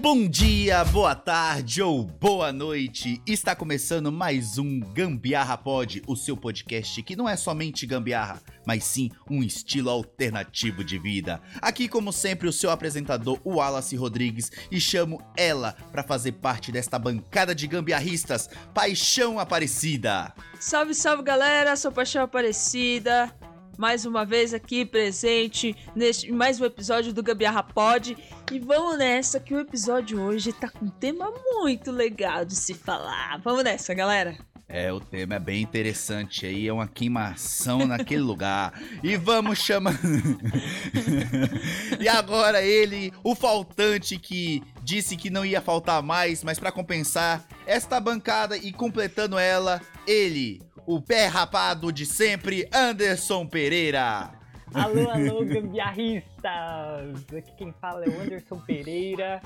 Bom dia, boa tarde ou boa noite. Está começando mais um Gambiarra Pod, o seu podcast que não é somente gambiarra, mas sim um estilo alternativo de vida. Aqui, como sempre, o seu apresentador, o Wallace Rodrigues, e chamo ela para fazer parte desta bancada de gambiarristas, Paixão Aparecida. Salve, salve galera, sou Paixão Aparecida, mais uma vez aqui presente neste mais um episódio do Gambiarra Pod. E vamos nessa que o episódio hoje tá com um tema muito legal de se falar. Vamos nessa, galera. É, o tema é bem interessante aí, é uma queimação naquele lugar. E vamos chamar. e agora ele, o faltante que disse que não ia faltar mais, mas para compensar esta bancada e completando ela, ele, o pé rapado de sempre, Anderson Pereira. Alô, alô, gambiarristas! Aqui quem fala é o Anderson Pereira.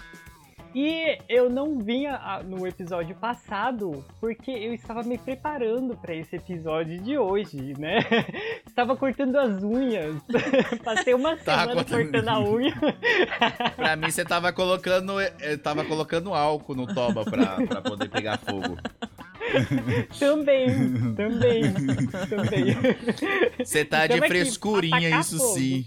E eu não vinha no episódio passado porque eu estava me preparando para esse episódio de hoje, né? Estava cortando as unhas. Passei uma semana cortando- cortando a unha. Pra mim, você tava colocando, eh, tava colocando álcool no toba pra poder pegar fogo. também, também, também. Você tá de frescurinha, isso fogo. sim.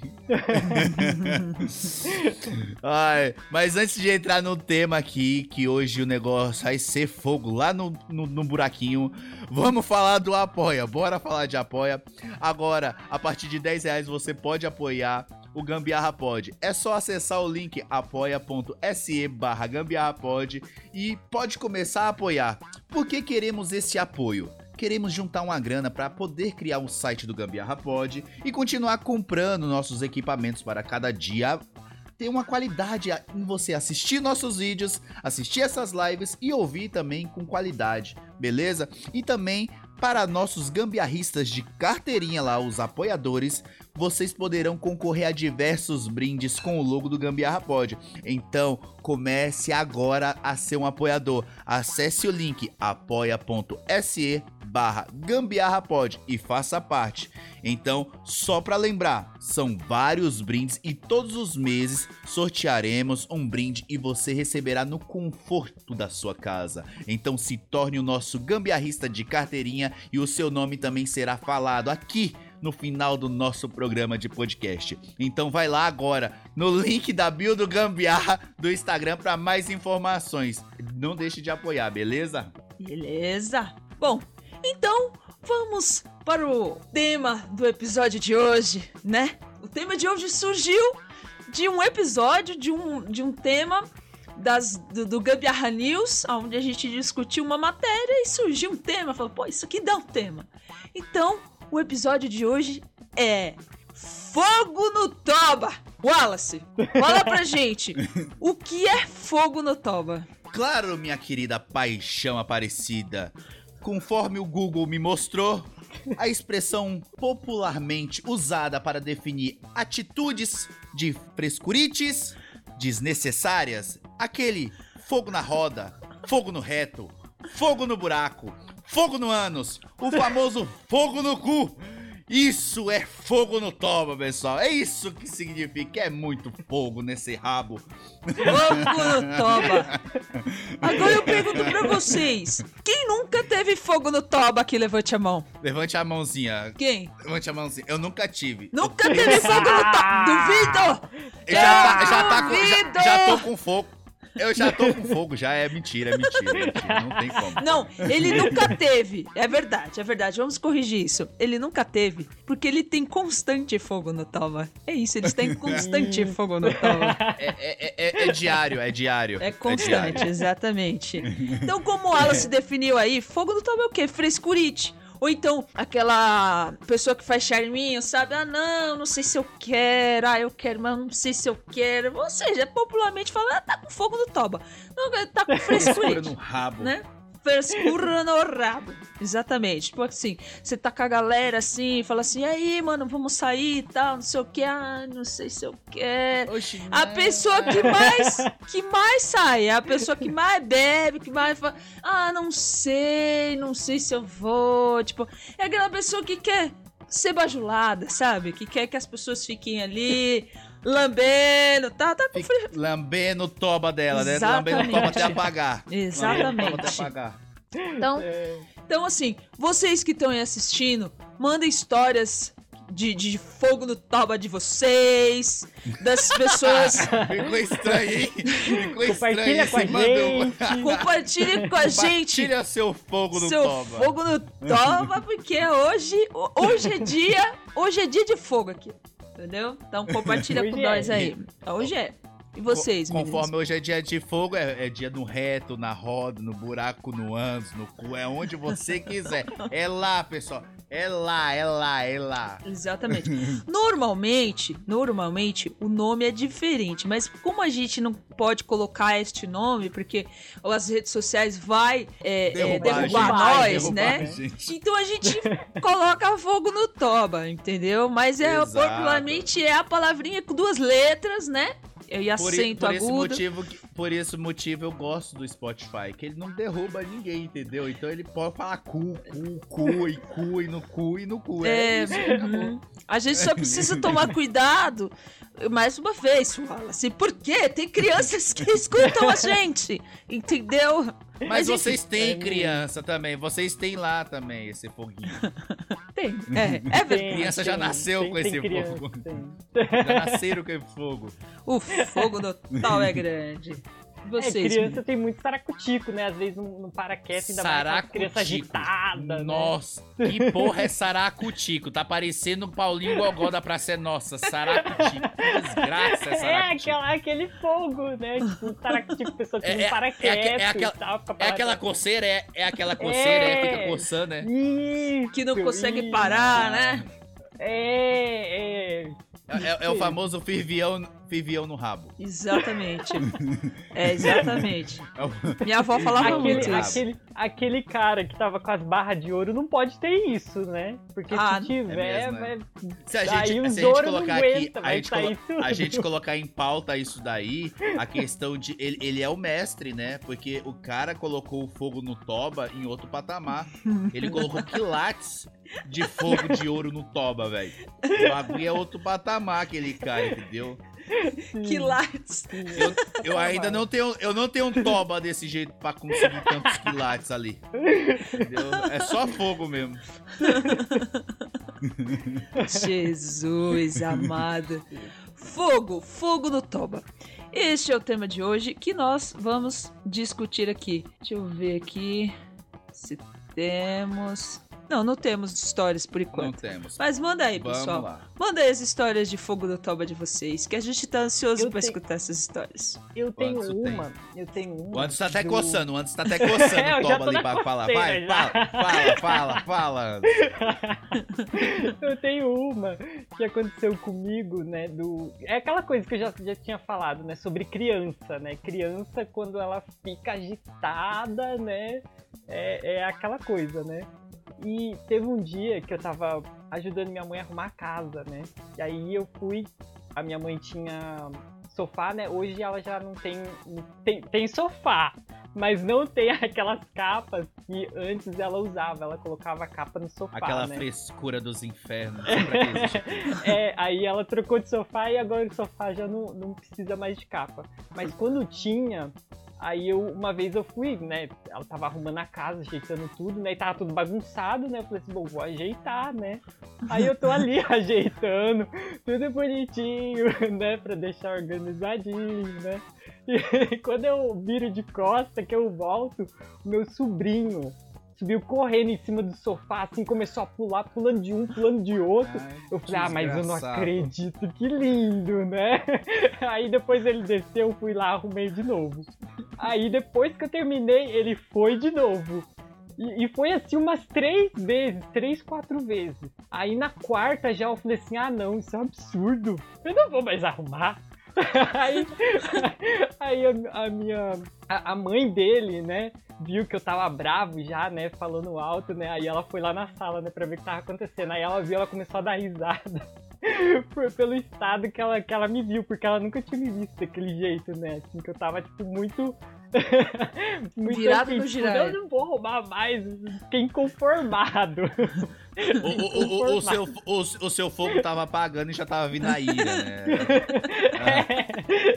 Ai, mas antes de entrar no tema aqui, que hoje o negócio vai ser fogo lá no, no, no buraquinho, vamos falar do Apoia. Bora falar de Apoia. Agora, a partir de 10 reais você pode apoiar o Gambiarra Pod. É só acessar o link apoia.se barra Gambiarra Pod e pode começar a apoiar. Por que queremos esse apoio? Queremos juntar uma grana para poder criar um site do Gambiarra Pod e continuar comprando nossos equipamentos para cada dia ter uma qualidade em você assistir nossos vídeos, assistir essas lives e ouvir também com qualidade, beleza? E também para nossos gambiarristas de carteirinha lá, os apoiadores, vocês poderão concorrer a diversos brindes com o logo do Gambiarra Pod. Então, comece agora a ser um apoiador. Acesse o link apoia.se barra Gambiarra Pod e faça parte. Então, só para lembrar, são vários brindes e todos os meses sortearemos um brinde e você receberá no conforto da sua casa. Então, se torne o nosso gambiarrista de carteirinha e o seu nome também será falado aqui no final do nosso programa de podcast. Então vai lá agora no link da bio do Gambiarra do Instagram para mais informações. Não deixe de apoiar, beleza? Beleza? Bom, então vamos para o tema do episódio de hoje, né? O tema de hoje surgiu de um episódio, de um, de um tema das, do, do Gambiarra News, onde a gente discutiu uma matéria e surgiu um tema. Falou, pô, isso aqui dá um tema. Então, o episódio de hoje é Fogo no Toba! Wallace, fala pra gente, o que é fogo no Toba? Claro, minha querida paixão aparecida. Conforme o Google me mostrou, a expressão popularmente usada para definir atitudes de frescurites desnecessárias, aquele fogo na roda, fogo no reto, fogo no buraco, fogo no ânus, o famoso fogo no cu. Isso é fogo no toba, pessoal. É isso que significa. É muito fogo nesse rabo. Fogo no toba. Agora eu pergunto pra vocês: quem nunca teve fogo no toba aqui? Levante a mão. Levante a mãozinha. Quem? Levante a mãozinha. Eu nunca tive. Nunca teve fogo no toba? Duvido! Eu já, tá, já, tá com, já, já tô com fogo. Eu já tô com fogo, já é mentira, é mentira, é mentira. Não tem como. Não, ele nunca teve. É verdade, é verdade. Vamos corrigir isso. Ele nunca teve, porque ele tem constante fogo no toba. É isso, eles têm constante fogo no toba. É, é, é- é diário, é diário. É diário. constante, exatamente. Então, como o Wallace definiu aí, fogo no toba é o quê? Frescurite. Ou então, aquela pessoa que faz charminho, sabe? Ah, não, não sei se eu quero. Ah, eu quero, mas não sei se eu quero. Ou seja, popularmente falando, ah, tá com fogo no toba. Não, tá com Frescura frescurite, no rabo. né? Frescura no rabo. Exatamente. Tipo assim, você tá com a galera assim, fala assim, aí, mano, vamos sair e tal, não sei o que, ah, não sei se eu quero. Oxi, A pessoa que mais que mais sai, é a pessoa que mais bebe, que mais fala, ah, não sei, não sei se eu vou, tipo, é aquela pessoa que quer ser bajulada, sabe? Que quer que as pessoas fiquem ali lambendo, tá, tá com frio. Lambendo o toba dela, né? Exatamente. Lambendo o toba até apagar. Lambendo o toba Exatamente. até apagar. Então, É, então assim, vocês que estão aí assistindo, mandem histórias de, de fogo no toba de vocês, das pessoas. Ficou estranho, hein? Ficou Compartilha estranho com a gente. Compartilhem com a gente Compartilha seu fogo no seu toba. fogo no toba, porque hoje, hoje é dia, hoje é dia de fogo aqui. Entendeu? Então compartilha com nós aí. Hoje é. E vocês, Co- meninos? Conforme hoje é dia de fogo, é, é dia no reto, na roda, no buraco, no ânus, no cu, é onde você quiser. É lá, pessoal. É lá, é lá, é lá. Exatamente. Normalmente, normalmente o nome é diferente, mas como a gente não pode colocar este nome, porque as redes sociais vai é, é, Derrubar a derrubar, nós, derrubar né? a. Então a gente coloca fogo no toba, entendeu? Mas é Exato. popularmente é a palavrinha com duas letras, né? E Por, acento por esse agudo. motivo, por esse motivo eu gosto do Spotify, que ele não derruba ninguém, entendeu? Então ele pode falar cu, cu, cu e cu e no cu e no cu. É, É, isso. uhum. A gente só precisa tomar cuidado. Mais uma vez, fala assim, por quê? Tem crianças que escutam a gente, entendeu? Mas enfim, vocês têm é, criança também, vocês têm lá também esse foguinho. Tem. É, é verdade. tem, criança já nasceu tem- com tem esse criança, fogo. tem. Já nasceram com esse fogo. O fogo do tal é grande. É, Vocês, criança meninos? tem muito saracutico, né? Às vezes não, não para quieto, ainda mais criança Saracutico. agitada, né? Nossa, que porra é saracutico? Tá parecendo o Paulinho Gogó da Praça é Nossa. Saracutico. Que desgraça é É saracutico. aquela, aquele fogo, né? Tipo, um saracutico, pessoa que É- não é- para é é aquela- tal, fica É aquela coceira, é, é aquela coceira, é, fica É. coçando, né? Isso, Que não consegue isso. parar, né? É, é. É, é- é o famoso firvião, firvião no rabo. Exatamente. É, exatamente. É Minha avó falava Aquele- muito Aquele, isso. aquele, aquele cara que tava com as barras de ouro não pode ter isso, né? Porque Ah, se tiver, é mesmo, vai. Se a gente, se a gente colocar aguenta, aqui, a gente, colo- tudo. a gente colocar em pauta isso daí, a questão de. Ele, ele é o mestre, né? Porque o cara colocou o fogo no toba em outro patamar. Ele colocou quilates de fogo de ouro no toba, velho. O bagulho é outro patamar aquele cara, entendeu? Que lights. Eu, eu ainda não tenho, eu não tenho um toba desse jeito pra conseguir tantos quilates ali. Entendeu? É só fogo mesmo. Jesus amado. Fogo, fogo no toba. Este é o tema de hoje que nós vamos discutir aqui. Deixa eu ver aqui se temos. Não, não temos histórias por Não enquanto. temos. Mas manda aí, Vamos pessoal. lá. Manda aí as histórias de fogo no toba de vocês, que a gente tá ansioso pra tenho- escutar essas histórias. Eu tenho Quantos tem? uma, eu tenho uma. O Anderson tá até do- coçando, o Anderson tá até coçando É, o já toba ali pra falar. Vai, já. fala, fala, fala, fala. Eu tenho uma que aconteceu comigo, né? Do. É aquela coisa que eu já, já tinha falado, né? Sobre criança, né? Criança, quando ela fica agitada, né? É, é aquela coisa, né? E teve um dia que eu tava ajudando minha mãe a arrumar a casa, né? E aí eu fui. A minha mãe tinha sofá, né? Hoje ela já não tem. Tem, tem sofá, mas não tem aquelas capas que antes ela usava. Ela colocava a capa no sofá. Aquela né? frescura dos infernos. É, aí ela trocou de sofá e agora o sofá já não, não precisa mais de capa. Mas quando tinha, aí eu, uma vez eu fui, né? Ela tava arrumando a casa, ajeitando tudo, né? E tava tudo bagunçado, né? Eu falei assim, bom, vou ajeitar, né? Aí eu tô ali ajeitando, tudo bonitinho, né? Pra deixar organizadinho, né? E quando eu viro de costa, que eu volto, meu sobrinho subiu correndo em cima do sofá, assim, começou a pular, pulando de um, pulando de outro. Ai, Eu falei, ah, mas eu não acredito, que lindo, né? Aí depois ele desceu, eu fui lá, arrumei de novo. Aí depois que eu terminei, ele foi de novo. E, e foi assim umas três vezes, três, quatro vezes. Aí na quarta já eu falei assim, ah não, isso é um absurdo. Eu não vou mais arrumar. aí aí a, a minha. A, a mãe dele, né? Viu que eu tava bravo já, né? Falando alto, né? Aí ela foi lá na sala, né? Pra ver o que tava acontecendo. Aí ela viu, ela começou a dar risada. por- pelo estado que ela, que ela me viu, porque ela nunca tinha me visto daquele jeito, né? Assim, que eu tava, tipo, muito. muito Virado assim, no tipo. Eu não vou roubar mais, fiquei inconformado. O, o- o- o seu, o, o seu fogo tava apagando e já tava vindo a ira, né? Ah.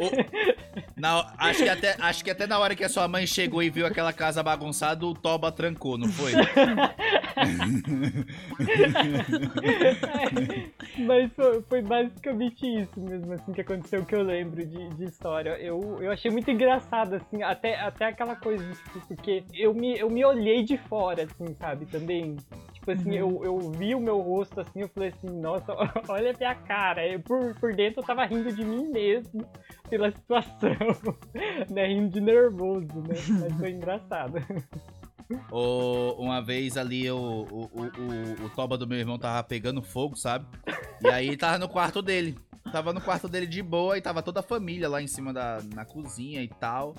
O- na- acho, que até, acho que até na hora que a sua mãe chegou e viu aquela casa bagunçada, o Toba trancou, não foi? Mas foi, foi basicamente isso mesmo, assim, que aconteceu que eu lembro de, de história. Eu, eu achei muito engraçado, assim, até, até aquela coisa, tipo, porque eu me, eu me olhei de fora, assim, sabe, também. Tipo assim, eu, eu vi o meu rosto, assim, eu falei assim, nossa, olha a minha cara. Eu, por, por dentro eu tava rindo de mim mesmo, pela situação, né, rindo de nervoso, né, mas foi engraçado. O- uma vez ali o, o, o, o- toba do meu irmão tava pegando fogo, sabe? E aí tava no quarto dele. Tava no quarto dele de boa e tava toda a família lá em cima da na cozinha e tal.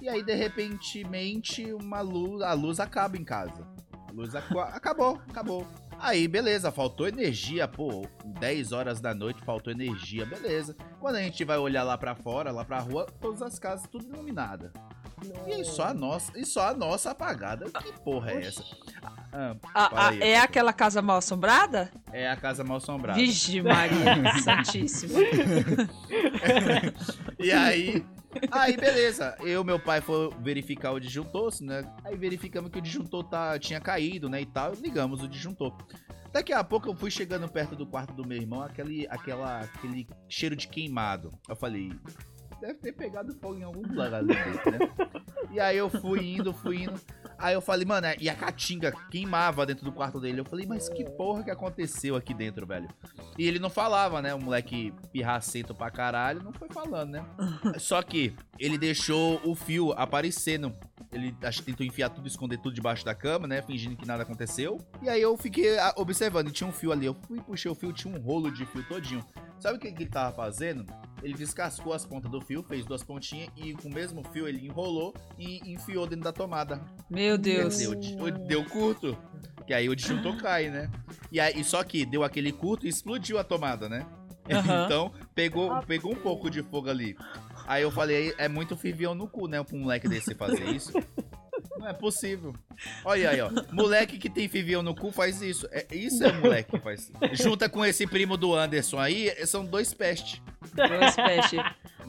E aí, de repentemente, uma luz, a luz acaba em casa. Luz acu- acabou, acabou. Aí, beleza, faltou energia, pô, 10 horas da noite faltou energia, beleza. Quando a gente vai olhar lá pra fora, lá pra rua, todas as casas tudo iluminada. E aí só a nossa, e só a nossa apagada. Que porra é essa? Ah, A- fala a- aí. é aquela casa mal assombrada? É a casa mal assombrada. Vixe, Maria Santíssima. E aí, aí beleza. Eu meu pai foi verificar o disjuntor, né? Aí verificamos que o disjuntor tá, tinha caído, né, e tal. Ligamos o disjuntor. Daqui a pouco eu fui chegando perto do quarto do meu irmão, aquele, aquela, aquele cheiro de queimado. Eu falei, deve ter pegado fogo em algum lugar ali né? E aí eu fui indo, fui indo. Aí eu falei, mano, e a caatinga queimava dentro do quarto dele. Eu falei, mas que porra que aconteceu aqui dentro, velho? E ele não falava, né? O moleque pirracento pra caralho, não foi falando, né? Só que ele deixou o fio aparecendo. Ele acho que tentou enfiar tudo, esconder tudo debaixo da cama, né? Fingindo que nada aconteceu. E aí eu fiquei ah, observando, e tinha um fio ali. Eu fui puxei o fio, tinha um rolo de fio todinho. Sabe o que ele tava fazendo? Ele descascou as pontas do fio, fez duas pontinhas e com o mesmo fio ele enrolou e enfiou dentro da tomada. Meu Deus. Deu, deu, deu curto. Que aí o disjuntor cai, né? E aí, só que deu aquele curto e explodiu a tomada, né? Aham. Então, pegou, pegou um pouco de fogo ali. Aí eu falei, é muito fervião no cu, né? Pra um moleque desse fazer isso. Não é possível. Olha aí, ó. Moleque que tem fervião no cu faz isso. É, isso é moleque que faz. Junta com esse primo do Anderson aí, são dois pestes. Duas pestes.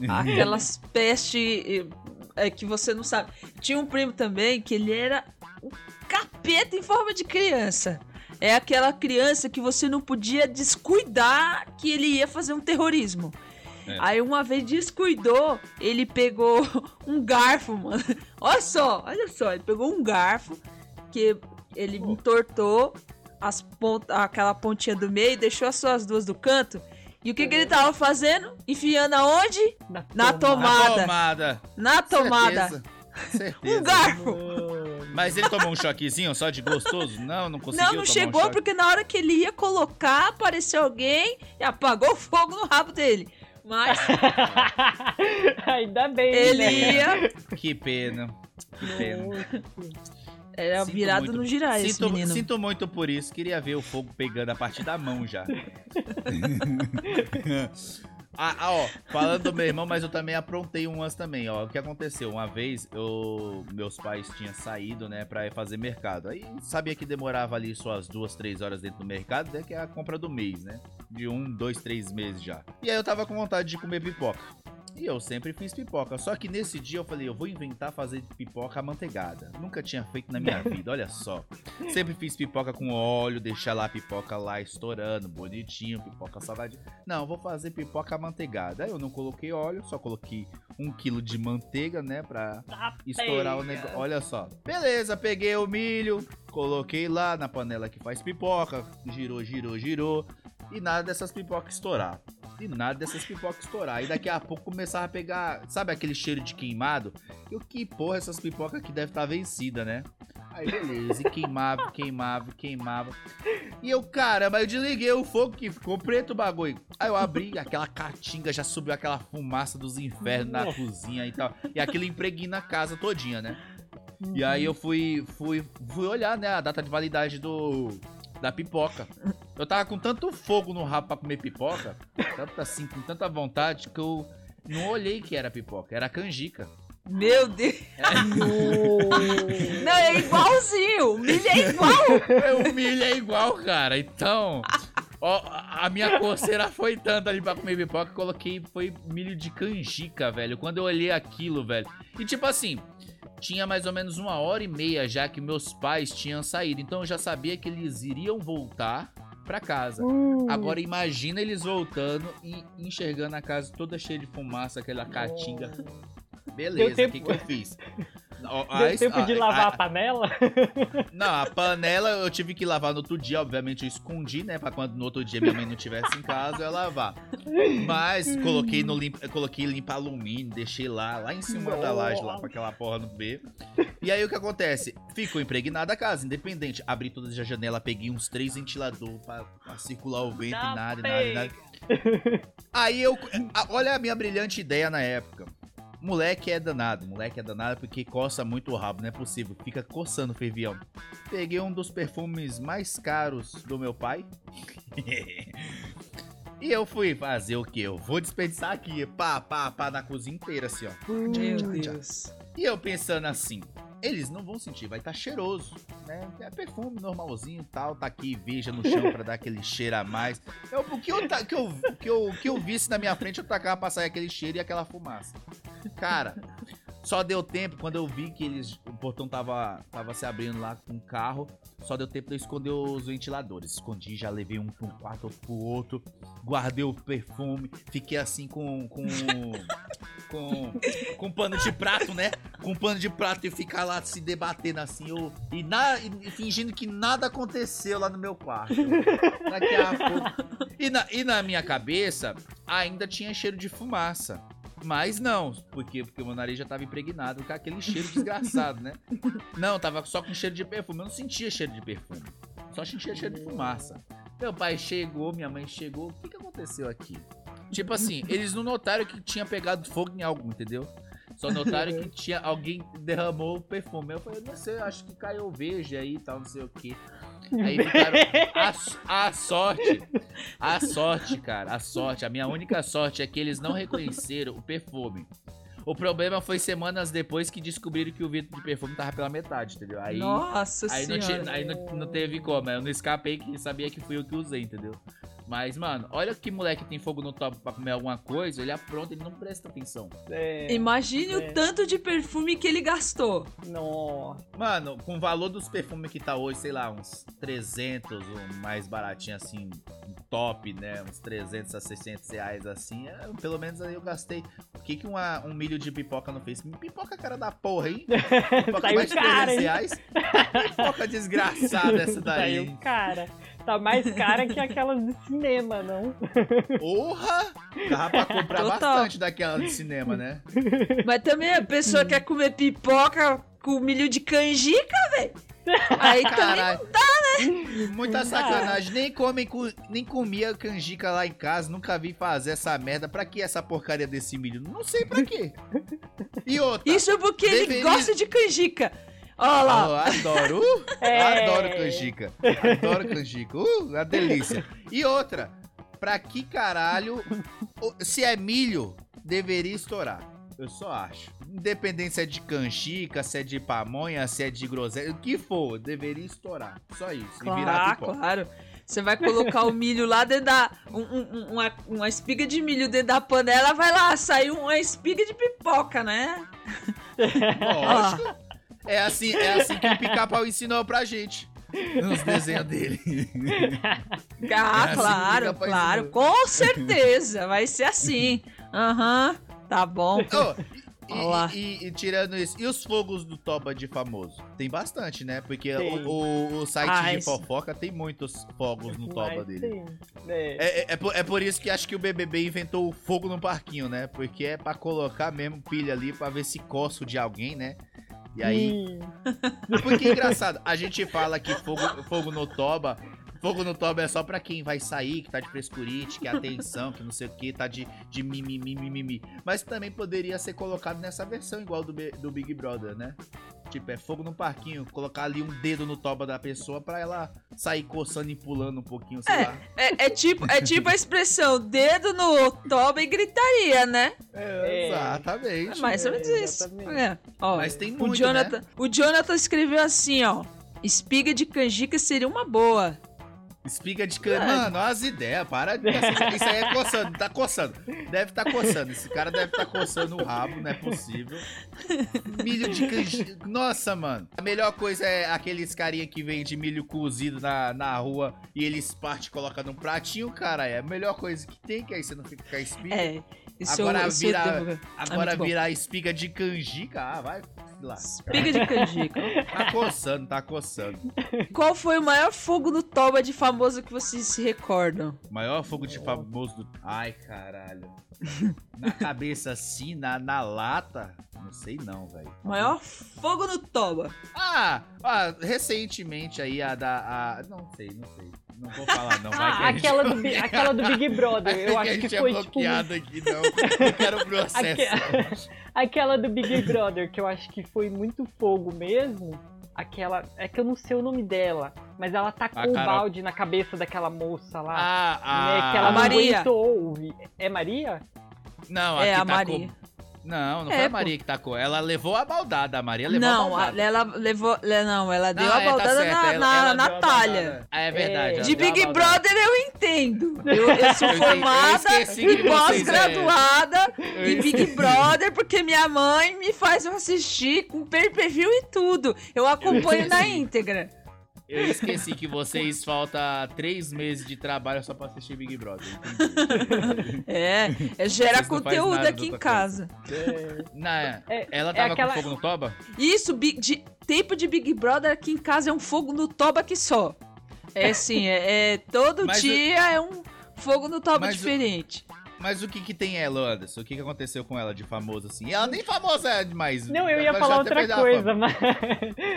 Aquelas pestes é, que você não sabe. Tinha um primo também que ele era um capeta em forma de criança. É aquela criança que você não podia descuidar que ele ia fazer um terrorismo. É. Aí uma vez descuidou, ele pegou um garfo, mano. Olha só, olha só, ele pegou um garfo que ele entortou as pont aquela pontinha do meio, deixou as suas duas do canto. E o que, que ele tava fazendo? Enfiando aonde? Na Na tomada. tomada. Na tomada. Certeza. Um garfo. Mas ele tomou um choquezinho só de gostoso? Não, não conseguiu Não, não tomar chegou um porque na hora que ele ia colocar, apareceu alguém e apagou o fogo no rabo dele. Mas Ainda bem, ele né? ia. Que pena. Que pena. Era Sinto virado muito. no girar esse Sinto, menino. sinto muito por isso. Queria ver o fogo pegando a partir da mão já. ah, ah, ó, falando do meu irmão, mas eu também aprontei umas também, ó. O que aconteceu? Uma vez, eu, meus pais tinham saído, né, pra ir fazer mercado. Aí sabia que demorava ali suas duas, três horas dentro do mercado, né, que é a compra do mês, né? De um, dois, três meses já. E aí eu tava com vontade de comer pipoca. E eu sempre fiz pipoca. Só que nesse dia eu falei, eu vou inventar fazer pipoca amanteigada. Nunca tinha feito na minha vida, olha só. Sempre fiz pipoca com óleo, deixar lá a pipoca lá estourando, bonitinho, pipoca salgadinha. Não, vou fazer pipoca amanteigada. Aí eu não coloquei óleo, só coloquei um quilo de manteiga, né, pra estourar o negócio. Olha só. Beleza, peguei o milho, coloquei lá na panela que faz pipoca, girou, girou, girou. E nada dessas pipocas estourar. E nada dessas pipocas estourar. E daqui a pouco começava a pegar, sabe aquele cheiro de queimado? Eu, que porra, essas pipocas aqui devem estar vencidas, né? Aí beleza, e queimava, queimava, queimava. E eu, caramba, eu desliguei o fogo que ficou preto o bagulho. Aí eu abri, aquela caatinga, já subiu aquela fumaça dos infernos na cozinha e tal. E aquilo impregna a casa todinha, né? E aí eu fui, fui, fui olhar, né, a data de validade do da pipoca. Eu tava com tanto fogo no rabo pra comer pipoca, tanto assim, com tanta vontade, que eu não olhei que era pipoca, era canjica. Meu Deus. Não, é igualzinho. O milho é igual. O milho é igual, cara. Então, ó, a minha coceira foi tanta ali pra comer pipoca, que eu coloquei, foi milho de canjica, velho. Quando eu olhei aquilo, velho. E tipo assim, tinha mais ou menos uma hora e meia já que meus pais tinham saído. Então eu já sabia que eles iriam voltar pra casa. Agora imagina eles voltando e enxergando a casa toda cheia de fumaça, aquela caatinga. Beleza, o que, que eu fiz? Deu a- tempo de a- lavar a- a panela? Não, a panela eu tive que lavar no outro dia, obviamente eu escondi, né? Pra quando no outro dia minha mãe não estivesse em casa, eu ia lavar. Mas coloquei no limpa, coloquei limpa alumínio, deixei lá, lá em cima da laje, lá pra aquela porra no B. E aí o que acontece? Ficou impregnada a casa, independente. Abri todas as janelas, peguei uns três ventiladores pra, pra circular o vento e nada, nada, e nada. Aí eu. Olha a minha brilhante ideia na época. Moleque é danado, moleque é danado porque coça muito o rabo, não é possível. Fica coçando o fervião. Peguei um dos perfumes mais caros do meu pai. e eu fui fazer o que? Eu vou desperdiçar aqui, pá, pá, pá, na cozinha inteira, assim, ó. Meu Deus. E eu pensando assim, eles não vão sentir, vai estar cheiroso, né? É perfume normalzinho e tal, tá aqui, veja no chão pra dar aquele cheiro a mais. Eu, o que eu, que eu, que eu, que eu visse na minha frente, eu tacava pra sair aquele cheiro e aquela fumaça. Cara, só deu tempo quando eu vi que eles, o portão tava, tava se abrindo lá com o carro. Só deu tempo de eu esconder os ventiladores. Escondi, já levei um pra um quarto, outro pro outro. Guardei o perfume. Fiquei assim com. com. com. com pano de prato, né? Com pano de prato e ficar lá se debatendo assim. Eu, e, na, e fingindo que nada aconteceu lá no meu quarto. Daqui a pouco. E na, e na minha cabeça ainda tinha cheiro de fumaça. Mas não, porque, porque meu nariz já tava impregnado com aquele cheiro desgraçado, né? Não, tava só com cheiro de perfume. Eu não sentia cheiro de perfume. Só sentia cheiro de fumaça. Meu pai chegou, minha mãe chegou. O que, que aconteceu aqui? Tipo assim, eles não notaram que tinha pegado fogo em algo, entendeu? Só notaram que tinha alguém derramou o perfume. Eu falei, não sei, acho que caiu veja aí e tal, não sei o que. Aí ficaram. A, a sorte, a sorte, cara, a sorte, a minha única sorte é que eles não reconheceram o perfume. O problema foi semanas depois que descobriram que o vidro de perfume tava pela metade, entendeu? Aí, Nossa aí, não, senhora. tinha, aí não, não teve como, eu não escapei que sabia que fui eu que usei, entendeu? Mas, mano, olha que moleque tem fogo no top pra comer alguma coisa, ele apronta, ele não presta atenção. É, Imagine É. o tanto de perfume que ele gastou. nossa. Mano, com o valor dos perfumes que tá hoje, sei lá, uns 300, um mais baratinho assim, um top, né? Uns 300 a 600 reais assim. é, pelo menos aí eu gastei. O que que uma- um milho de pipoca não fez? Pipoca cara da porra, hein? Pipoca Saiu mais de cara, 300 hein? reais. Pipoca desgraçada essa daí. Saiu cara. Tá mais cara que aquelas de cinema, não? Porra! Dava pra comprar Total. bastante daquela de cinema, né? Mas também a pessoa quer comer pipoca com milho de canjica, velho. Aí também Caralho. né? Muita sacanagem. Nem, come, com- nem comia canjica lá em casa. Nunca vi fazer essa merda. Pra que essa porcaria desse milho? Não sei pra quê. E outra. Isso é porque ele Deveria- gosta de canjica. Olha lá. Oh, adoro. Uh, É. Adoro canjica. Adoro canjica. Uh, uma delícia. E outra. Pra que caralho. Se é milho, deveria estourar. Eu só acho. Independente se é de canjica, se é de pamonha, se é de groselha, o que for, deveria estourar. Só isso. E virar Claro, pipoca. claro. Você vai colocar o milho lá dentro da. um- um- uma, uma espiga de milho dentro da panela, vai lá, sair uma espiga de pipoca, né? Lógico. É assim, é assim que o pica-pau ensinou pra gente. Nos desenhos dele. Ah, assim que claro, fica claro. parecendo. Com certeza. Vai ser assim. Aham. Tá bom. Oh, e, Olá. e- e- e tirando isso, e os fogos do Toba de famoso? Tem bastante, né? Porque o, o- o site Ah, de isso. fofoca tem muitos fogos no Toba Mas dele. sim, é. É, é, é por, é por isso que acho que o BBB inventou o fogo no parquinho, né? Porque é pra colocar mesmo pilha ali pra ver se coça o de alguém, né? E aí, Sim. porque é engraçado, a gente fala que fogo, fogo no toba. Fogo no toba é só pra quem vai sair, que tá de frescurite, que é atenção, que não sei o que, tá de, de mimimi, mimimi. Mas também poderia ser colocado nessa versão igual do, B- do Big Brother, né? Tipo, é fogo no parquinho, colocar ali um dedo no toba da pessoa pra ela sair coçando e pulando um pouquinho, sei lá. É, é tipo, é tipo a expressão dedo no toba e gritaria, né? É. Exatamente. É mais ou É, menos isso. exatamente. É, ó, Mas tem o muito, Jonathan, né? o Jonathan escreveu assim, ó. Espiga de canjica seria uma boa. Espiga de cana. Mano, olha as ideias, para. de- Isso aí é coçando, tá coçando. Deve tá coçando. Esse cara deve tá coçando o rabo, não é possível. Milho de canjica. Nossa, mano. A melhor coisa é aqueles carinha que vende milho cozido na, na rua e eles parte e colocam num pratinho, cara. É a melhor coisa que tem, que aí você não fica com a espiga. É, isso Agora eu, vira- eu devo- Agora bom. virar espiga de canjica, ah, vai lá. Espiga de canjica. Tá coçando, tá coçando. Qual foi o maior fogo no toba de famoso que vocês se recordam? Maior fogo de famoso do. Ai, caralho. Na cabeça assim, na, na lata. Não sei não, velho. Maior fogo no toba. Ah, ah, recentemente aí a da. A... Não sei, não sei. Não vou falar, não. Que Ah, a gente- aquela do, aquela do Big Brother. Eu que a acho que gente é foi tipo. bloqueado aqui, não. Eu quero processo. Aquela do Big Brother, que eu acho que foi muito fogo mesmo. Aquela. É que eu não sei o nome dela. Mas ela tacou A o balde na cabeça daquela moça lá. Ah, né, ah. que ela não Maria. aguentou. É Maria? Não, É, a tacou- Maria. Não, não É, foi a pô. Maria que tacou. Ela levou a baldada. A Maria levou a Não, baldada. a- ela levou. le- Não, ela deu Não, a é, tá baldada na, ela- na ela Natália. baldada. Ah, é verdade. É. De Big baldada. Brother eu entendo. Eu, eu sou Eu eu formada esqueci que e é, pós-graduada Eu em Big Brother porque minha mãe me faz eu assistir com pay-per-view e tudo. Eu acompanho na íntegra. Eu esqueci que vocês falta três meses de trabalho só pra assistir Big Brother. É, é gera conteúdo aqui em casa. Na, É, ela é tava aquela- com fogo no toba? Isso, de, tempo de Big Brother aqui em casa é um fogo no toba que só. É assim, é, é- todo Mas o- dia é um fogo no toba Mas o- diferente. Mas o que que tem ela, Anderson? O que que aconteceu com ela de famoso assim? Ela nem famosa é demais. Não, eu ia falar outra coisa, mas.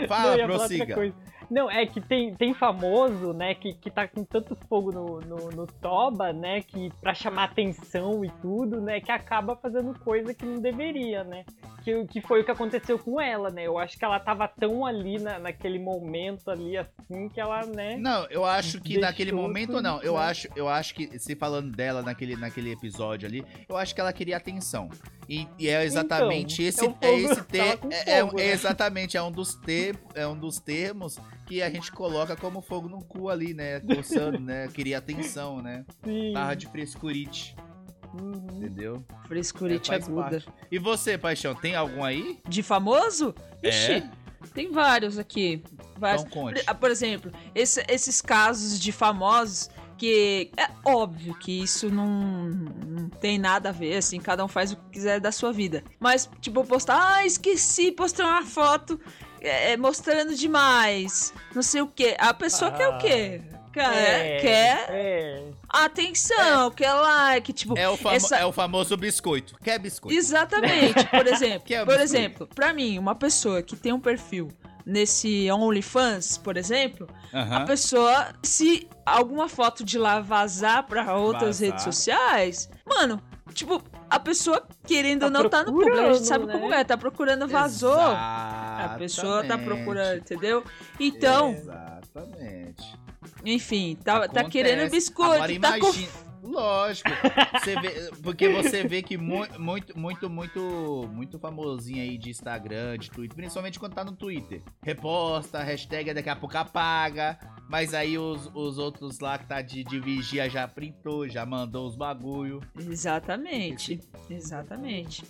Fala, Não, eu ia falar prossiga. outra coisa. Não, é que tem, tem famoso, né, que, que tá com tanto fogo no, no, no toba, né, que pra chamar atenção e tudo, né, que acaba fazendo coisa que não deveria, né. Que, que foi o que aconteceu com ela, né. Eu acho que ela tava tão ali na, naquele momento ali, assim, que ela, né. Não, eu acho que naquele momento tudo, não. Eu né? acho, eu acho que se falando dela naquele, naquele episódio ali, eu acho que ela queria atenção. E, e é exatamente esse, é o é fogo, esse ter, tava com é, é- fogo, é né? exatamente é um dos ter, é um dos termos que a gente coloca como fogo no cu ali, né? Coçando, né? Queria atenção, né? Sim. Tava de frescurite, Uhum. entendeu? Frescurite É, aguda. parte. E você, Paixão, tem algum aí? De famoso? Ixi, É? tem vários aqui. Vários. Então conte. Ah, Por exemplo, esse- esses casos de famosos que é óbvio que isso não, não tem nada a ver, assim, cada um faz o que quiser da sua vida. Mas, tipo, postar, ah, esqueci, postei uma foto é, mostrando demais, não sei o quê. A pessoa quer o quê? Quer, É, quer É. atenção, quer like, tipo, É o, famo- essa- é o famoso biscoito. Quer biscoito? Exatamente. Por exemplo, é por biscoito. exemplo, pra mim, uma pessoa que tem um perfil nesse OnlyFans, por exemplo, a pessoa, se alguma foto de lá vazar pra outras Vazar. redes sociais, mano, tipo, a pessoa querendo Tá ou não tá no público, a gente procurando, sabe né? como é, tá procurando, vazou. A pessoa tá Exatamente. procurando, entendeu? Então, Exatamente. enfim, tá, tá querendo biscoito, Agora tá com imagina. Lógico. Você vê, porque você vê que mu- muito, muito, muito, muito famosinho aí de Instagram, de Twitter, principalmente quando tá no Twitter. Reposta, hashtag daqui a pouco apaga. Mas aí os, os outros lá que tá de, de vigia já printou, já mandou os bagulho. Exatamente, exatamente.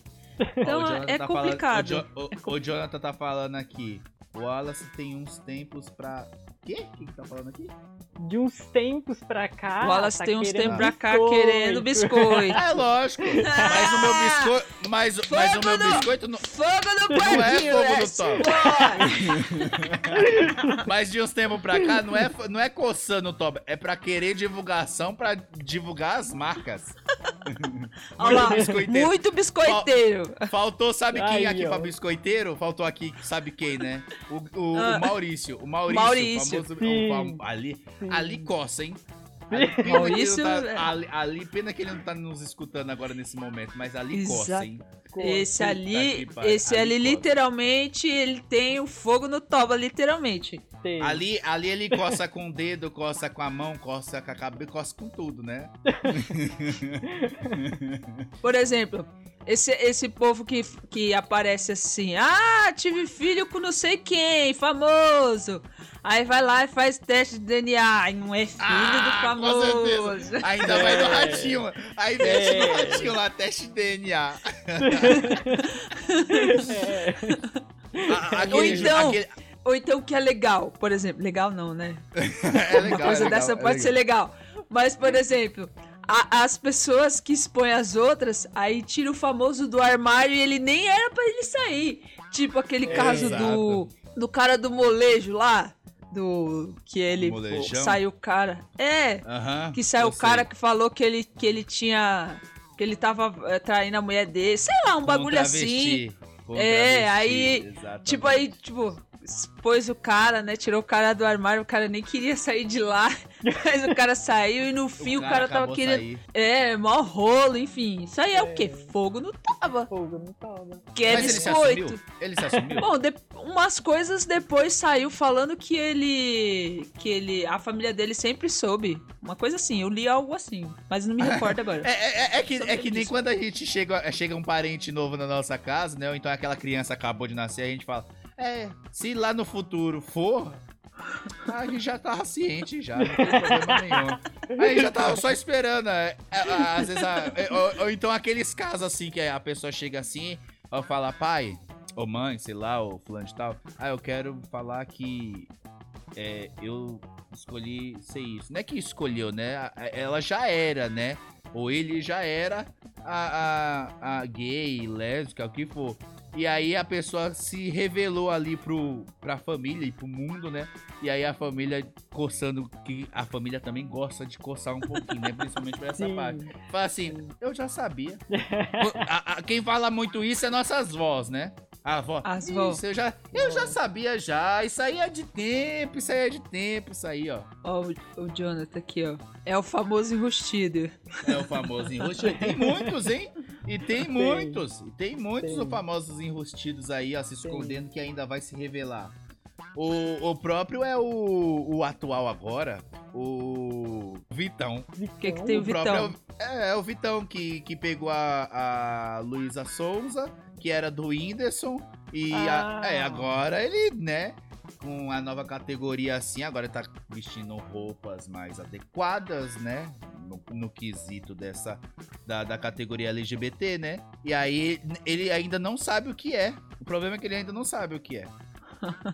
Então é tá falando- complicado. o, Jo- o- o Jonathan tá falando aqui. O Wallace tem uns tempos pra. Quê? O que, que tá falando aqui? De uns tempos pra cá. O Wallace tá tem uns tempos pra cá biscoito. querendo biscoito. Ah, é lógico. Mas o meu biscoito. Mas, mas o Fogo meu no- biscoito não. Fogo no Não é fogo no né? top. Mas de uns tempos pra cá, não é, não é coçando o top, é pra querer divulgação, pra divulgar as marcas. Olha lá, biscoiteiro. muito biscoiteiro. Faltou, sabe quem aqui ó. pra biscoiteiro? Faltou aqui, sabe quem, né? O, o- Ah. o Maurício. O Maurício. Maurício. o famoso- o ali, Sim. ali coça, hein? Ali, ele Maurício, tá, ali, ali, pena que ele não tá nos escutando agora nesse momento, mas ali coça, Exato. hein? Esse Puta ali, esse ali, ali literalmente, ele tem o fogo no toba, literalmente. Tem. Ali, ali ele coça com o dedo, coça com a mão, coça com a cabeça, coça com tudo, né? Por exemplo, esse, esse povo que, que aparece assim, ah, tive filho com não sei quem, famoso. Aí vai lá e faz teste de DNA, e não é filho do Ah, com famoso. Ainda vai no É. ratinho. Aí mete no É. ratinho lá, teste de DNA. É. A- Ou aquele- então- aquele- Ou então o que é legal, por exemplo, legal não, né? é legal, Uma coisa é legal, dessa é pode ser legal. Mas, por exemplo, a- as pessoas que expõem as outras, aí tira o famoso do armário e ele nem era pra ele sair. Tipo aquele caso Exato. do, do cara do molejo lá. Do. Que ele Molejão? saiu o cara. É, Aham, que saiu o cara sei. que falou que ele, que ele tinha. Que ele tava eh, traindo a mulher dele. Sei lá, um Com bagulho assim. travesti, com É, travesti, aí, exatamente. Tipo, aí, tipo, expôs o cara, né? Tirou o cara do armário, o cara nem queria sair de lá. Mas o cara saiu e no fim o cara, tava acabou querendo. sair. É, mó rolo, enfim. Isso aí é, o É. quê? Fogo não tava. Fogo não tava. Que é Mas ele se biscoito. assumiu? Ele se assumiu? Bom, de- umas coisas depois saiu falando que ele. que ele. a família dele sempre soube. Uma coisa assim, eu li algo assim. Mas não me recordo agora. É, é- é que, Sobre é que nem isso. quando a gente chega, chega um parente novo na nossa casa, né? Ou então aquela criança acabou de nascer, a gente fala, é, se lá no futuro for, a gente já tava ciente já, não tem problema nenhum. Aí já tava só esperando. é, é, às vezes, a- é, ou, ou então aqueles casos assim, que a pessoa chega assim, ou fala, pai, ou mãe, sei lá, ou fulano de tal, ah, eu quero falar que é, eu escolhi ser isso. Não é que escolheu, né? Ela já era, né? Ou ele já era a, a, a gay, lésbica, o que for. E aí a pessoa se revelou ali pro, pra família e pro mundo, né? E aí a família coçando, que a família também gosta de coçar um pouquinho, né? Principalmente pra essa Sim. parte. Fala assim, eu já sabia. A- a- quem fala muito isso é nossas vós, né? A avó. As Isso, vós. eu já, eu já sabia já. Isso aí é de tempo, isso aí é de tempo, isso aí, ó. Ó, o, o Jonathan aqui, ó. É o famoso enrustido. É o famoso enrustido. Tem muitos, hein? E tem muitos. E tem muitos Tem. os famosos enrustidos aí, ó, se escondendo que ainda vai se revelar. O, o próprio é o, o atual agora, o Vitão. O que, que tem o O próprio Vitão? é o- É, é o Vitão que, que pegou a, a Luísa Souza, que era do Whindersson. E a- Ah. é, agora ele, né? Com a nova categoria assim, agora tá vestindo roupas mais adequadas, né? No, no quesito dessa. Da, da categoria LGBT, né? E aí ele ainda não sabe o que é. O problema é que ele ainda não sabe o que é.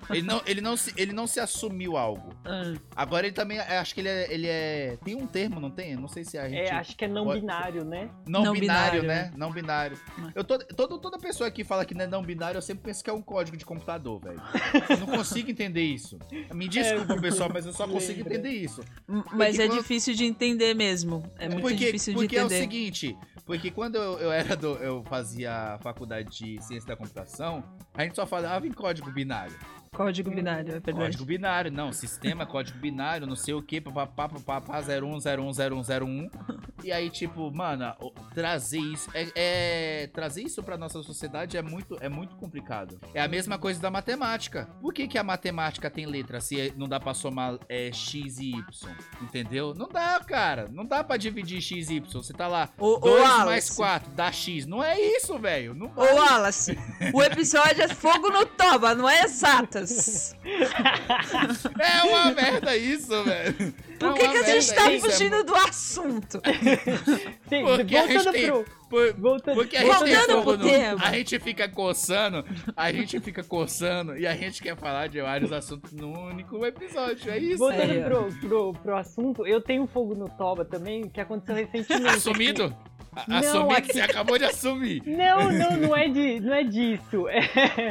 Ele não, ele não, se, ele não se assumiu algo. Ah, Agora ele também, acho que ele é, ele é. Tem um termo, não tem? Não sei se a gente. É, acho que é não pode- binário, né? Não, Não binário, binário, né? Não binário. Eu tô, todo, toda pessoa que fala que não é não binário, eu sempre penso que é um código de computador, velho. Eu não consigo entender isso. Me desculpa, É, pessoal, mas eu só consigo lembra. entender isso. m- mas é quando- difícil de entender mesmo. É muito porque difícil de porque é o entender. seguinte, porque quando eu, eu era do, eu fazia a faculdade de ciência da computação, a gente só falava em código binário. Código binário, é verdade. Código binário, não, sistema, código binário, não sei o que, papapá, papapá, 01010101. E aí, tipo, mano, trazer isso, é, é- trazer isso pra nossa sociedade é muito, é muito complicado. É a mesma coisa da matemática. Por que que a matemática tem letra se não dá pra somar é, x e y? Entendeu? Não dá, cara. Não dá pra dividir x e y. Você tá lá, Ô, ô, 2 mais Wallace. 4 dá x. Não é isso, velho. Ô, Wallace, o episódio é fogo no toba, não é exatas. É uma merda isso, velho. Por É que, uma que a gente tá isso, é fugindo do assunto? Sim, Porque a gente voltando tem- pro. Por- Voltando, Porque a gente, Voltando pro no- tema. a gente fica coçando, a gente fica coçando e a gente quer falar de vários assuntos num único episódio. É isso. Voltando ó. pro, pro, pro assunto, eu tenho um fogo no Toba também, que aconteceu recentemente. Assumido? A- Não, Assumido, aqui- você acabou de assumir. Não, não, não é, de, não é disso. É,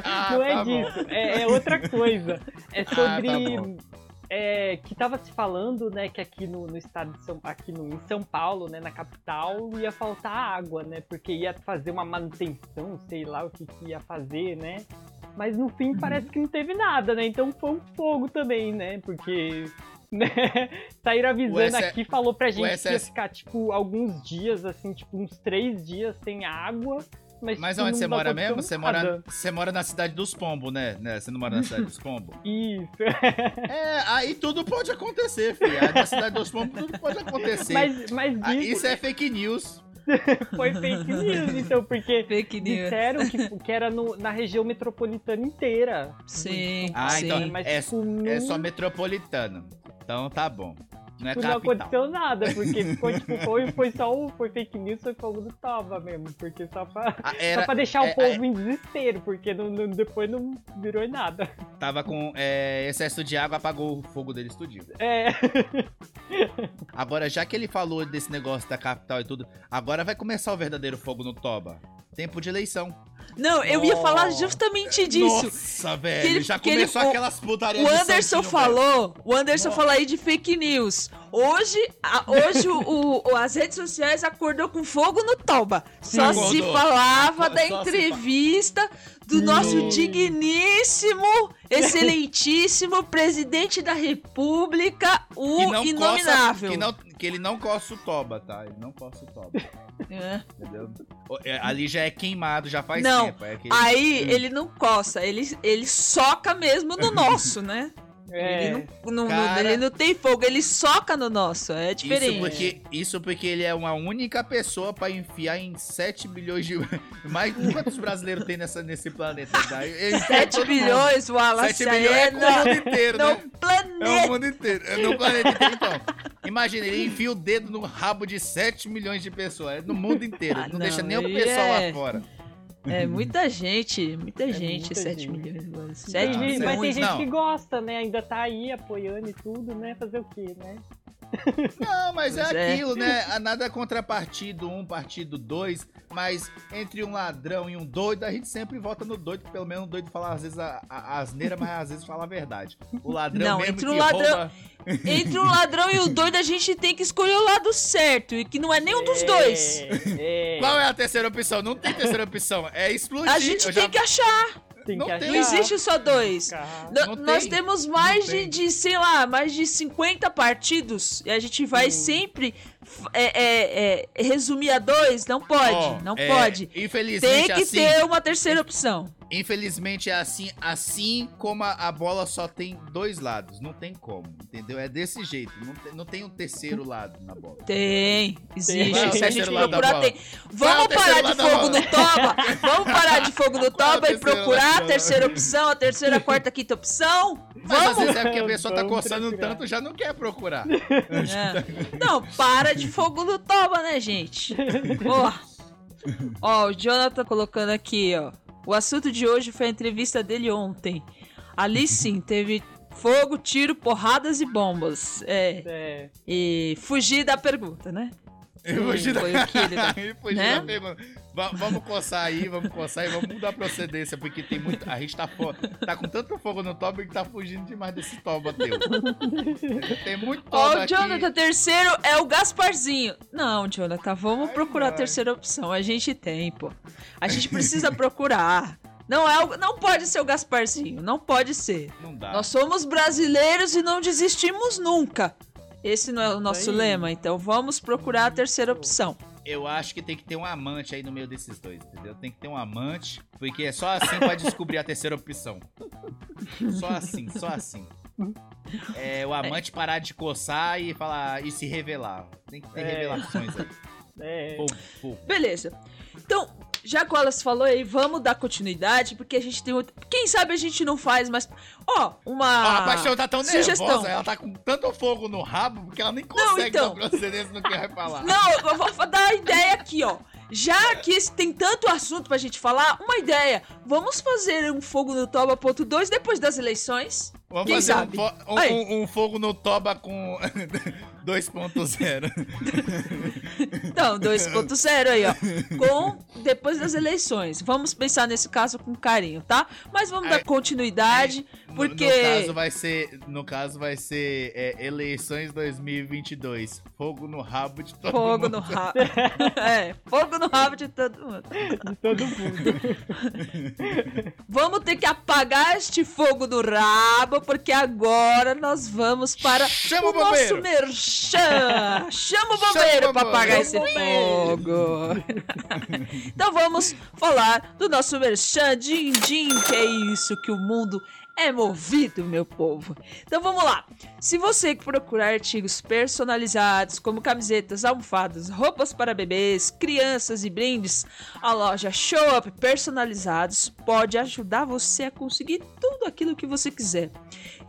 Ah, não é tá disso. É, é outra coisa. É Ah, sobre. tá bom. é, que tava se falando, né, que aqui no, no estado de São aqui no, em São Paulo, né, na capital, ia faltar água, né? Porque ia fazer uma manutenção, sei lá o que, que ia fazer, né? Mas no fim parece que não teve nada, né? Então foi um fogo também, né? Porque né? Saíram avisando S- aqui, falou pra gente que ia SS ficar, tipo, alguns dias, assim, tipo, uns três dias sem água. Mas, Mas tipo, onde você mora mesmo? Você mora, você mora na cidade dos pombos, né? né? Você não mora na cidade dos pombos? Isso. É, aí tudo pode acontecer, filho. Aí Na cidade dos pombos tudo pode acontecer. mas, mas Ah, isso isso é fake news. foi fake news, então, porque Fake news. disseram que, que era no- na região metropolitana inteira. Sim, Ah, sim. então Mas, é, tipo, não, é só metropolitano. Então tá bom. Não é não capital. aconteceu nada, porque ficou, tipo, foi, foi só o foi fake news, foi fogo do Tova mesmo, porque só pra, Ah, só Era, pra deixar é, o povo em desespero, porque não- não- depois não virou em nada. tava com é, excesso de água, apagou o fogo deles tudinho. É, Agora, já que ele falou desse negócio da capital e tudo, agora vai começar o verdadeiro fogo no Toba. Tempo de eleição. Não, eu ia falar justamente disso. Nossa, velho. ele- já ele- começou o- aquelas putarias O de Anderson santinho, falou, o Anderson Nossa. falou aí de fake news. Hoje, a- hoje o, o- as redes sociais acordou com fogo no Toba. Só Sim. se Acordou. falava da se entrevista do nosso digníssimo, excelentíssimo presidente da República, o inominável. Coça, que, não, que ele não coça o Toba, tá? Ele não coça o Toba. É. Entendeu? É, Ali já é queimado, já faz Não, tempo. É aquele- Aí ele não coça, ele, ele soca mesmo no nosso, né? É. Ele, não, não- Cara- ele não tem fogo, ele soca no nosso. É Isso diferente. porque, isso porque ele é uma única pessoa pra enfiar em 7 bilhões de. Mais quantos brasileiros tem nessa, nesse planeta? Tá? Ele enfia 7 todo mundo. bilhões, Wallace. 7 aí bilhões é é com o mundo inteiro, no, né? no É o planeta. mundo inteiro. É no planeta inteiro, então. Imagina, ele enfia o dedo no rabo de 7 milhões de pessoas. É no mundo inteiro. Ah, não, deixa não, nem o pessoal é- lá fora. É muita gente, muita gente, muita 7 gente. milhões. mano. Tem 7 gente- milhões. mas tem gente Não. que gosta, né? Ainda tá aí apoiando e tudo, né? Fazer o quê, né? Não, mas é Pois é. aquilo, né? Nada contra partido 1, partido 2, mas entre um ladrão e um doido, a gente sempre vota no doido, pelo menos o doido fala às vezes a, a, a asneira, mas às vezes fala a verdade. O ladrão Não, mesmo entre que o ladrão- rouba... Entre o ladrão e o doido, a gente tem que escolher o lado certo. E que não é nenhum dos dois. É, Qual é a terceira opção? Não tem terceira opção, é explodir. A gente Eu tem já- que achar. Tem não que tem- Não existe só dois. Não nós tem. temos mais de, tem. de, sei lá, mais de 50 partidos. E a gente vai sempre f- é, é, é, resumir a dois? Não pode, Ó, não é, pode. Infelizmente Tem que assim, ter uma terceira opção. infelizmente é assim, assim como a, a bola só tem dois lados, não tem como, entendeu? É desse jeito, não tem, não tem um terceiro lado na bola. Tem, é existe. o Se a gente procurar, tem. É Vamos parar de fogo no toba? Vamos parar de fogo no é toba e procurar a terceira opção, a terceira, a quarta, a quinta opção? Mas às Vamos? vezes é porque a pessoa tá coçando procurar. tanto, já não quer procurar. É. Não, para de fogo no toba, né, gente? Ó, ó, o Jonathan colocando aqui, ó. O assunto de hoje foi a entrevista dele ontem. Ali sim, teve fogo, tiro, porradas e bombas. É, é, e fugir da pergunta, né? Eu fugi da... Foi o que ele Né? da pergunta. Va- Vamos coçar aí, vamos coçar e vamos mudar a procedência, porque tem muito. A gente tá, fo... tá com tanto fogo no toba que tá fugindo demais desse toba teu. Tem muito Ó, toba o aqui. Jonathan, terceiro é o Gasparzinho. Não, Jonathan, vamos Ai, procurar a vai. terceira opção. A gente tem, pô. A gente precisa procurar. Não é o... não pode ser o Gasparzinho, não pode ser. Não dá. Nós somos brasileiros e não desistimos nunca. Esse não é o nosso aí. lema, então vamos procurar a terceira opção. Eu acho que tem que ter um amante aí no meio desses dois, entendeu? Tem que ter um amante, porque é só assim pra descobrir a terceira opção. Só assim, só assim. É, o amante parar de coçar e falar e se revelar. Tem que ter É. revelações aí. é. Fogo, fogo. Beleza. Então, já que o Wallace falou aí, vamos dar continuidade, porque a gente tem outro... Quem sabe a gente não faz, mas... Ó, uma... Ó, a paixão tá tão sugestão. nervosa, ela tá com tanto fogo no rabo que ela nem consegue então. dar procedência no que vai falar. Não, eu vou dar a ideia aqui, ó. Já que esse- tem tanto assunto pra gente falar, uma ideia. Vamos fazer um Fogo no Toba ponto 2 depois das eleições? Vamos Quem fazer um sabe? fo- um, Aí. um- um fogo no toba com 2.0. Então, 2.0 aí, ó. Com depois das eleições. Vamos pensar nesse caso com carinho, tá? Mas vamos dar continuidade, porque. No, caso vai ser, no caso vai ser é, eleições 2022. Fogo no rabo de todo Fogo mundo. no rabo. é, fogo no rabo de todo mundo. De todo mundo. Vamos ter que apagar este fogo do rabo, porque agora nós vamos para Chama o o nosso merchan. Chama o Chama o bombeiro para apagar esse fogo. então vamos falar do nosso merchan din din, que é isso que o mundo é movido, meu povo. Então vamos lá. Se você procurar artigos personalizados, como camisetas, almofadas, roupas para bebês, crianças e brindes, a loja Show Up Personalizados pode ajudar você a conseguir tudo aquilo que você quiser.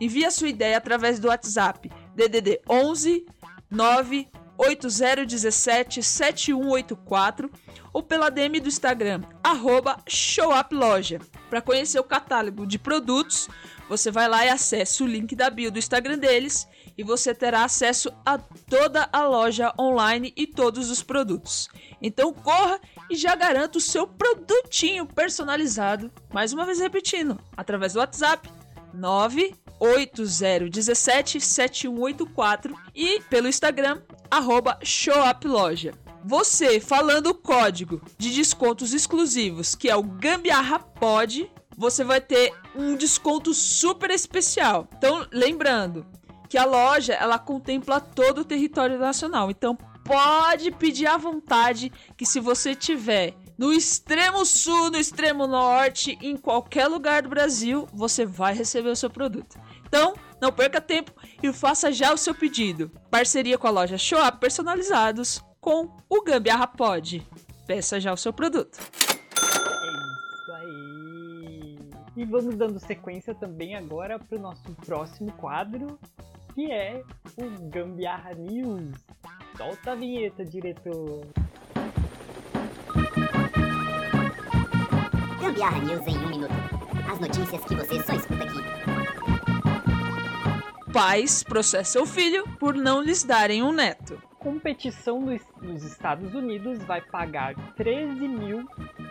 Envie a sua ideia através do WhatsApp DDD 11 9 8017 7184 ou pela DM do Instagram arroba ShowUpLoja. Para conhecer o catálogo de produtos, você vai lá e acessa o link da bio do Instagram deles e você terá acesso a toda a loja online e todos os produtos. Então corra e já garanta o seu produtinho personalizado. Mais uma vez repetindo, através do WhatsApp 98017 7184 e pelo Instagram arroba ShowUpLoja. Você falando o código de descontos exclusivos, que é o Gambiarra Pod, você vai ter um desconto super especial. Então, lembrando que a loja ela contempla todo o território nacional. Então, pode pedir à vontade que se você tiver no extremo sul, no extremo norte, em qualquer lugar do Brasil, você vai receber o seu produto. Então, não perca tempo e faça já o seu pedido. Parceria com a loja Show Up Personalizados com o Gambiarra Pod. Peça já o seu produto. É isso aí. E vamos dando sequência também agora para o nosso próximo quadro, que é o Gambiarra News. Solta a vinheta, diretor. Gambiarra News em um minuto. As notícias que você só escuta aqui. Pais processam o filho por não lhes darem um neto. Competição dos, dos Estados Unidos vai pagar 13 mil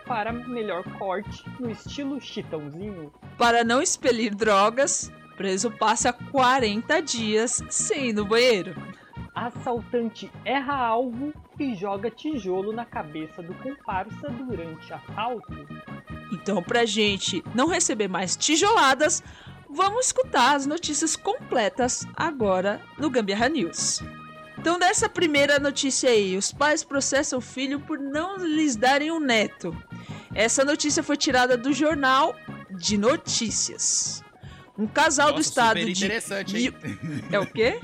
para melhor corte no estilo chitãozinho. Para não expelir drogas, preso passa 40 dias sem ir no banheiro. Assaltante erra alvo e joga tijolo na cabeça do comparsa durante assalto. Então, pra gente não receber mais tijoladas, vamos escutar as notícias completas agora no Gambiarra News. Então, dessa primeira notícia aí, os pais processam o filho por não lhes darem um neto. Essa notícia foi tirada do Jornal de Notícias. Um casal do Nossa, estado super de. interessante, hein? É o quê?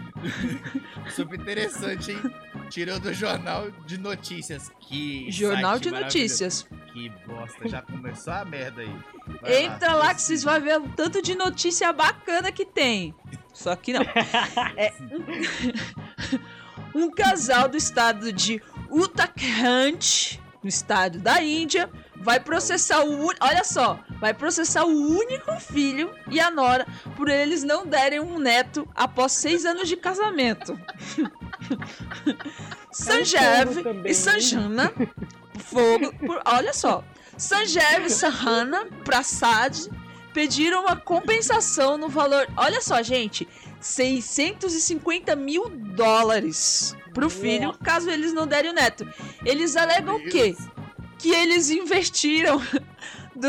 Super interessante, hein? Tirou do jornal de notícias. Que Jornal de. Notícias. Que bosta, já começou a merda aí. Vai Entra lá que vocês vão ver o tanto de notícia bacana que tem. Só que não. É um, casal do estado de Uttarakhand, no estado da Índia, vai processar o olha só, vai processar o único filho e a nora por eles não derem um neto após seis anos de casamento. Também, e Sanjana, fogo, por- olha só, Sanjeev e Sahana Prasad pediram uma compensação no valor, olha só, gente, 650 mil dólares pro filho, caso eles não derem o neto. Eles alegam o quê? Que eles investiram du-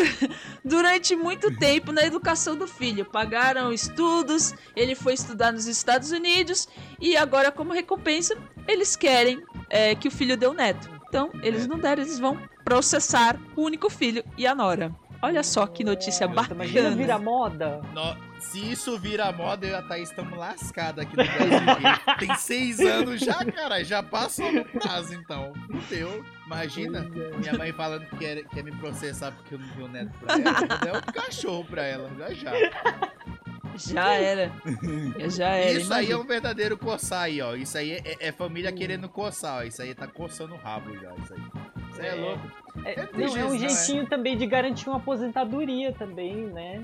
durante muito tempo na educação do filho. Pagaram estudos, ele foi estudar nos Estados Unidos e agora, como recompensa, eles querem é, que o filho dê um neto. Então, eles não deram, eles vão processar o único filho e a nora. Olha só que notícia Nossa, Imagina bacana. virar moda. No- Se isso vira moda, eu e a Thaís estamos lascados aqui no Brasil. Tem seis anos já, cara. Já passou no prazo, então. Fudeu. Imagina minha mãe falando que quer, quer me processar porque eu não dei o neto pra ela. Eu dar um cachorro pra ela, já já. Já era. Já era. Isso aí é imagina. um verdadeiro coçar aí, ó. Isso aí é, é família querendo coçar, ó. Isso aí tá coçando o rabo já, isso aí. Isso aí é É. louco. É, É não, é um é? jeitinho também de garantir uma aposentadoria também, né?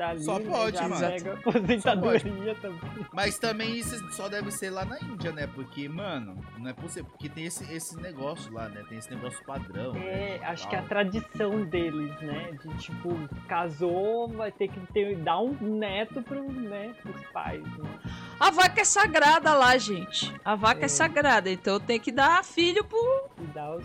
Dali, Só né, pode, já mano. pega aposentadoria também. Mas também isso só deve ser lá na Índia, né? Porque, mano, não é possível. Porque tem esse, esse negócio lá, né? Tem esse negócio padrão. É, né? acho que é a tradição deles, né? De tipo, casou, vai ter que ter, dar um neto pro, né, pros pais, né? A vaca é sagrada lá, gente. A vaca é, É. sagrada, então tem que dar filho pro.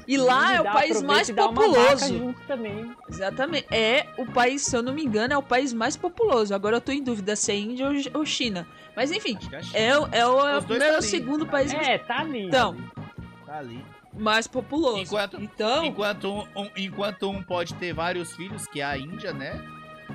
E, E lá é o país mais populoso. vaca junto também. Exatamente. É o país, se eu não me engano, é o país mais populoso. Agora eu tô em dúvida se é Índia ou- ou China. Mas enfim, é é, o- é o, é o dois primeiro tá ou segundo país É, tá ali. Então, Tá ali. mais populoso. Enquanto- então, Enquanto um, um- enquanto um pode ter vários filhos, que é a Índia, né?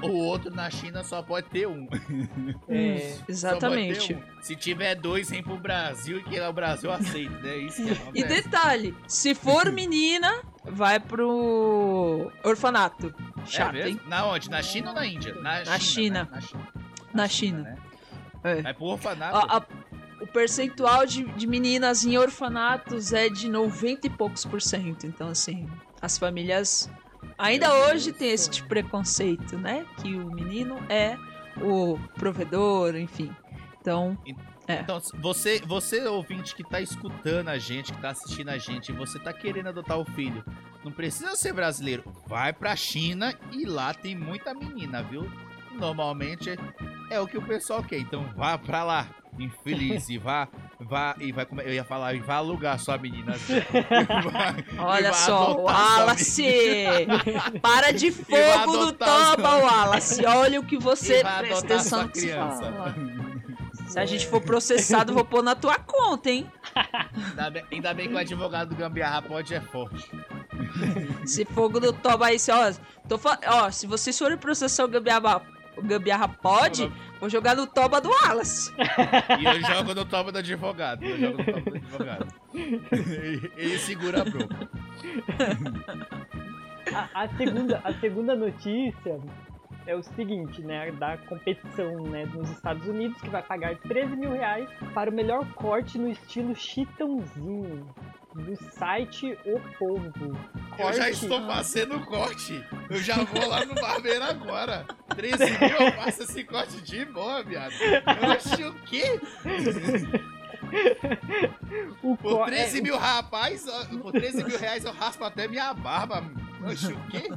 O outro na China só pode ter um. É, pode exatamente. ter um. Se tiver dois, vem pro Brasil e que lá o Brasil aceita, né? Isso que E acontece. detalhe, se for menina, vai pro orfanato. É Chato, mesmo? hein? Na onde? Na China ou na Índia? Na, China. né? Na China. Na China. né? É. Vai pro orfanato. A- a- o percentual de, de meninas em orfanatos é de 90 e poucos por cento. Então, assim, as famílias ainda Meu hoje Deus. têm esse tipo de preconceito, né? Que o menino é o provedor, enfim. Então, Então, se você, você ouvinte que tá escutando a gente, que tá assistindo a gente, e você tá querendo adotar o filho, não precisa ser brasileiro. Vai pra China e lá tem muita menina, viu? Normalmente é o que o pessoal quer. Então vá pra lá, infeliz, e vá, vá, e vai comer. Eu ia falar, e vá alugar sua menina. Vai- olha só, Wallace! Para de fogo no sua- Wallace! Olha o que você presta atenção que criança. fala. Se a gente for processado, eu vou pôr na tua conta, hein? Ainda bem, ainda bem que o advogado do Gambiarra pode é forte. Se fogo no toba aí, se, ó, tô ó, se vocês forem processar o Gambiarra, o Gambiarra pode, vou jogar no toba do Wallace. E eu jogo no topo do advogado. Eu jogo no topo do advogado. Ele segura a bronca. A, a segunda, a segunda notícia é o seguinte, né? Da competição né, nos Estados Unidos, que vai pagar 13 mil reais para o melhor corte no estilo chitãozinho. Do site O Povo. Eu já Corte- estou fazendo o corte. Eu já vou lá no barbeiro agora. 13 mil eu faço esse corte de boa, viado. Eu achei o quê? O Por cor- 13 é, mil rapaz, por 13 mil reais eu raspo até minha barba. Achei o quê?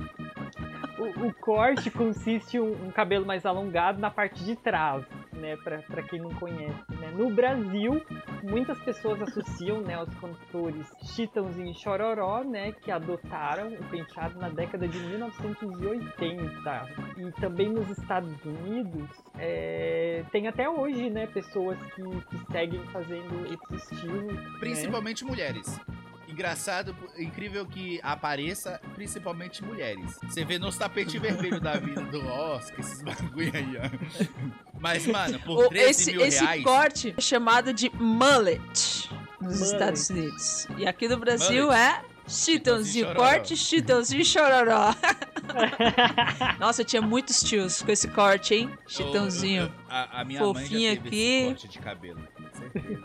O, o corte consiste um, um cabelo mais alongado na parte de trás, né? Pra, quem não conhece, né? No Brasil, muitas pessoas associam, né, aos cantores Chitãozinho e Chororó, né? Que adotaram o penteado na década de 1980. E também nos Estados Unidos, é, tem até hoje, né? Pessoas que, que seguem fazendo esse estilo. né? Principalmente mulheres. Engraçado, incrível que apareça, principalmente mulheres. Você vê nos tapetes vermelhos da vida do Oscar, esses bagulho aí, ó. Mas, mano, por O- 13 esse mil esse reais. corte é chamado de mullet nos Mullet. Estados Unidos. E aqui no Brasil é Chitãozinho, corte Chitãozinho Chororó. Nossa, tinha muitos tios com esse corte, hein? Chitãozinho. Eu- eu- a, a minha Fofinho mãe já teve aqui. esse corte de cabelo. com certeza.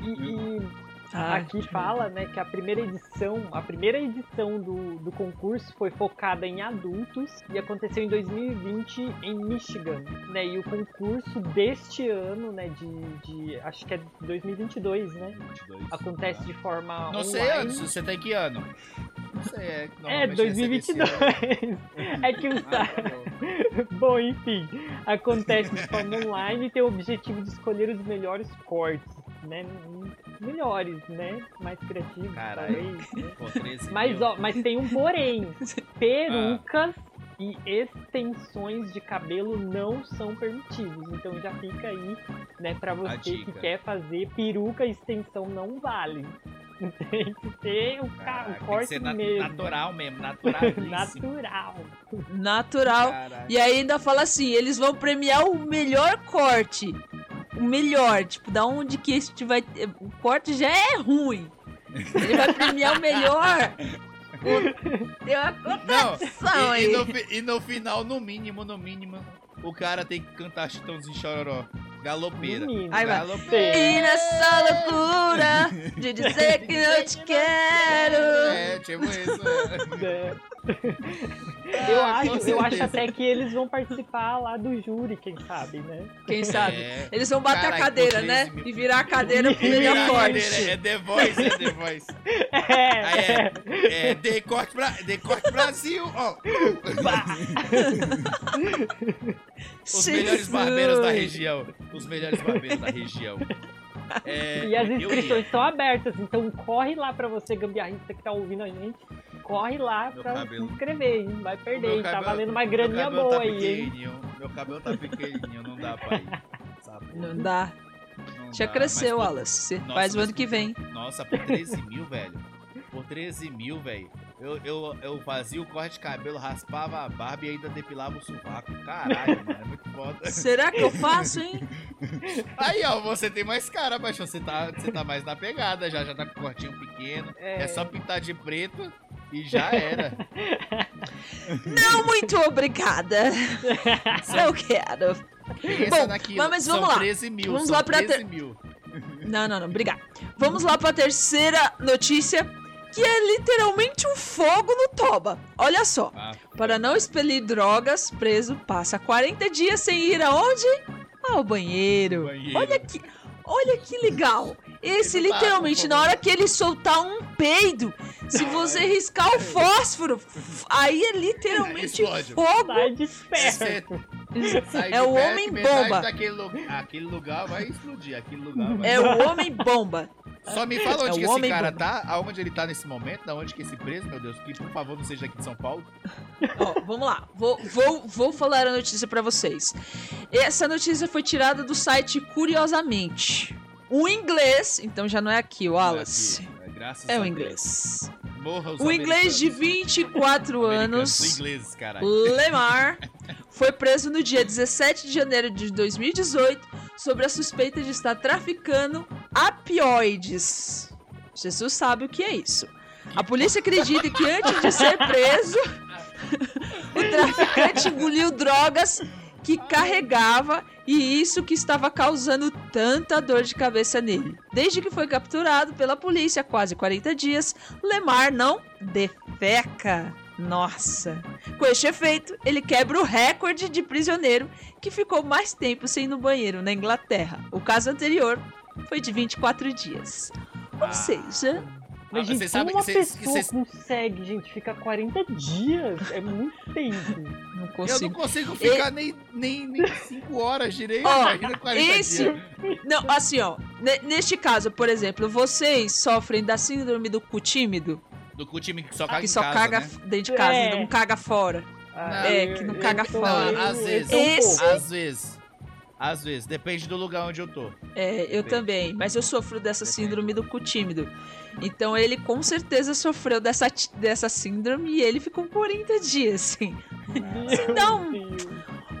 E, e Ai, Aqui que- fala, né, que a primeira edição, a primeira edição do, do concurso foi focada em adultos e aconteceu em 2020 em Michigan, né? E o concurso deste ano, né, de, de acho que é 2022, né? 22. Acontece de forma Não sei, online. Anderson, você tá em que ano? Não sei, é. É, normalmente 2022. recebe esse ano. é que o Ah, tá bom. Bom, enfim, acontece de forma online e tem o objetivo de escolher os melhores cortes, né? Melhores, né? Mais criativos, Caralho. talvez. Né? Pô, 13 Mas, ó, mas tem um porém. Perucas e extensões de cabelo não são permitidos. Então já fica aí, né, pra você que quer fazer peruca e extensão não vale. Tem que ter o, ca- Caraca, o tem que corte ser mesmo. natural mesmo, naturalíssimo. Natural. Natural. Caralho. E aí ainda fala assim, eles vão premiar o melhor corte. O melhor, tipo, da onde que este vai... O corte já é ruim. Ele vai premiar o melhor. O- Tem uma contradição Não, e, aí. e no, e no final, no mínimo, no mínimo, o cara tem que cantar Chitãozinho Chororó. Galopeira. Aí vai. Galopeira. E nessa loucura, de dizer que não te quero. É, tipo isso. é. É. Eu Ah, com acho, eu acho até que eles vão participar lá do júri, quem sabe, né? Quem sabe? É. Eles vão bater a cadeira, né? 13 mil. E virar a cadeira pro a corte. cadeira, É The Voice, é The Voice. É, Aí é, é The Corte, Bra The Corte Brasil, ó. Os melhores Jesus. barbeiros da região. Os melhores barbeiros da região. É, E as inscrições estão abertas, então corre lá pra você, gambiarrista que tá ouvindo a gente. Corre lá Meu pra cabelo. se inscrever, hein? Vai perder, hein? Tá cabelo- valendo uma meu graninha cabelo boa tá aí, Meu cabelo tá pequenininho, não dá pra ir. Porra, Não dá. não Já dá, cresceu, Nossa, faz o ano que vem. Nossa, por 13 mil, velho. Por 13 mil, velho. Eu, eu, eu fazia o corte de cabelo, raspava a barba e ainda depilava o sovaco. Caralho, mano, é muito foda. Será que eu faço, hein? Aí, ó, você tem mais cara, baixão. Você tá, você tá mais na pegada, já, já tá com cortinho pequeno. É, É. só pintar de preto e já era. Não, muito obrigada. Não quero. Pensa Bom, naquilo. mas são vamos lá. 13 mil, Vamos são lá pra 13 ter- mil. Não, não, não, obrigado. Vamos lá pra terceira notícia, que é literalmente um fogo no toba. Olha só. Ah, Para não expelir drogas, preso passa 40 dias sem ir aonde? Ao banheiro. Banheiro. Olha que, olha que legal. Esse literalmente, na hora que ele soltar um peido, se você riscar o fósforo, aí é literalmente Explode. fogo. Sai de perto. sai É o homem bomba. Daquele, aquele lugar vai explodir. Aquele lugar vai É o homem bomba. Só me fala É onde o que esse homem cara bomba. tá, aonde ele tá nesse momento, da onde que esse preso, meu Deus, que por favor não seja aqui de São Paulo. Ó, vamos lá. Vou, vou, vou falar a notícia pra vocês. Essa notícia foi tirada do site Curiosamente. O inglês, então já não é aqui, Wallace. Aqui, é, graças É o inglês. Morra os O inglês de americanos. 24 Americanos, anos, ingleses, caralho. Lemar, foi preso no dia 17 de janeiro de 2018 sobre a suspeita de estar traficando apioides. Jesus sabe o que é isso. A polícia acredita que antes de ser preso, o traficante engoliu drogas que carregava e isso que estava causando tanta dor de cabeça nele. Desde que foi capturado pela polícia há quase 40 dias, Lemar não defeca. Nossa! Com este efeito, ele quebra o recorde de prisioneiro que ficou mais tempo sem ir no banheiro na Inglaterra. O caso anterior foi de 24 dias. Ou Ah. seja, Mas, Ah, gente, vocês como sabem- uma vocês- pessoa vocês- consegue, gente, ficar 40 dias? É muito tempo. não Eu não consigo. consigo ficar nem, nem, nem cinco horas direito. 40 esse- dias. Não, assim, ó. ne- neste caso, por exemplo, vocês sofrem da síndrome do cu tímido, Do cu time que só caga que em só casa, caga né? dentro de casa É. e não caga fora. Ah, É, eu- que não caga tô- fora. eu- Às vezes. um Esse-. Às vezes. Às vezes. Depende do lugar onde eu tô. É, eu Depende. também, mas eu sofro dessa Depende. síndrome do cu tímido. Então ele com certeza sofreu dessa, dessa síndrome e ele ficou 40 dias, assim. Deus.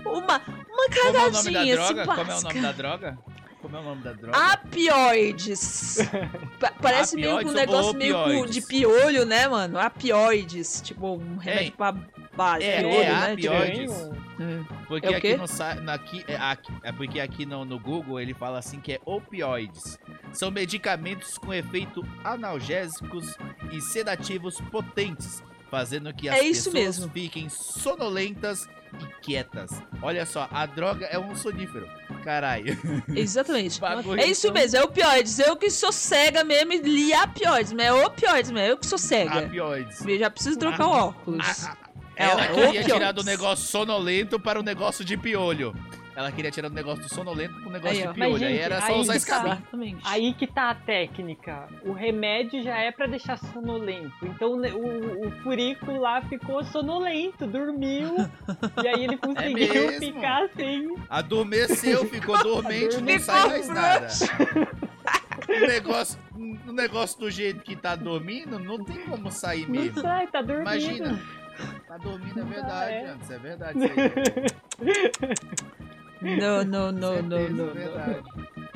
Uma, uma Como é nome cagadinha, assim, droga? Como é o nome básica. da droga? Como é o nome da droga? Apioides. Pa- parece meio que um Apioides negócio meio de piolho, né, mano? Apioides. Tipo, um remédio É. pra base, É, piolho, é né? apioides. Estranho. Tipo, Porque É aqui no aqui, é, aqui- é porque aqui no, no Google ele fala assim que é opioides. São medicamentos com efeito analgésicos e sedativos potentes, fazendo que as É isso pessoas mesmo. fiquem sonolentas e quietas. Olha só, a droga é um sonífero. Caralho. Exatamente. É isso então- mesmo, é opioides. Eu que sou cega mesmo e li apioides, mas é opioides mesmo. Eu que sou cega. Apioides. Eu já preciso trocar o óculos. A- a- É, Ela ó, queria opioides. tirar do negócio sonolento para o negócio de piolho. Ela queria tirar do negócio do sonolento para o negócio Aí, de piolho. Mas, aí gente, era só aí usar tá. caminho. Exatamente. Aí que tá a técnica. O remédio já é pra deixar sonolento. Então né, o, o furico lá ficou sonolento, dormiu. e aí ele conseguiu É ficar assim. Adormeceu, ficou dormente, não sai mais nada. O negócio, o negócio do jeito que tá dormindo, não tem como sair Não mesmo. sai, tá dormindo. Imagina. Tá dormindo, é verdade, é. Anderson, é verdade isso aí. Não, não, não, não, é não. verdade.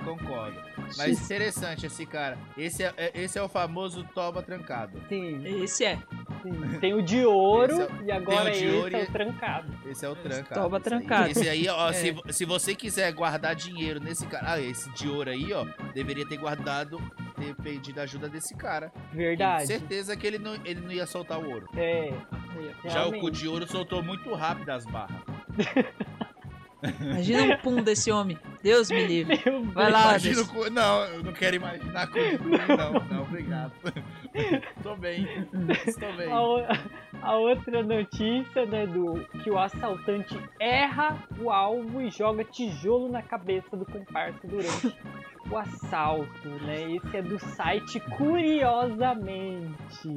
Concordo. Mas interessante esse cara. Esse é, é- esse é o famoso toba trancado. Sim, Esse é. sim. Tem o de ouro é- e agora tem o de esse ouro é o trancado. Esse é o trancado. Toba esse aí. trancado. Esse aí, ó, É. se, se você quiser guardar dinheiro nesse cara. Ah, esse de ouro aí, ó, deveria ter guardado. ter pedido ajuda desse cara. Verdade. Certeza que ele não, ele não ia soltar o ouro. É. Já o cu realmente. de ouro soltou muito rápido as barras. Imagina um pum desse homem. Deus me livre. Meu Vai lá, o cu. Não, eu não quero imaginar cu de ruim, não. Não, obrigado. Tô bem. Estou bem. A, o- a outra notícia, né, do que o assaltante erra o alvo e joga tijolo na cabeça do comparsa durante o assalto, né? Esse é do site Curiosamente.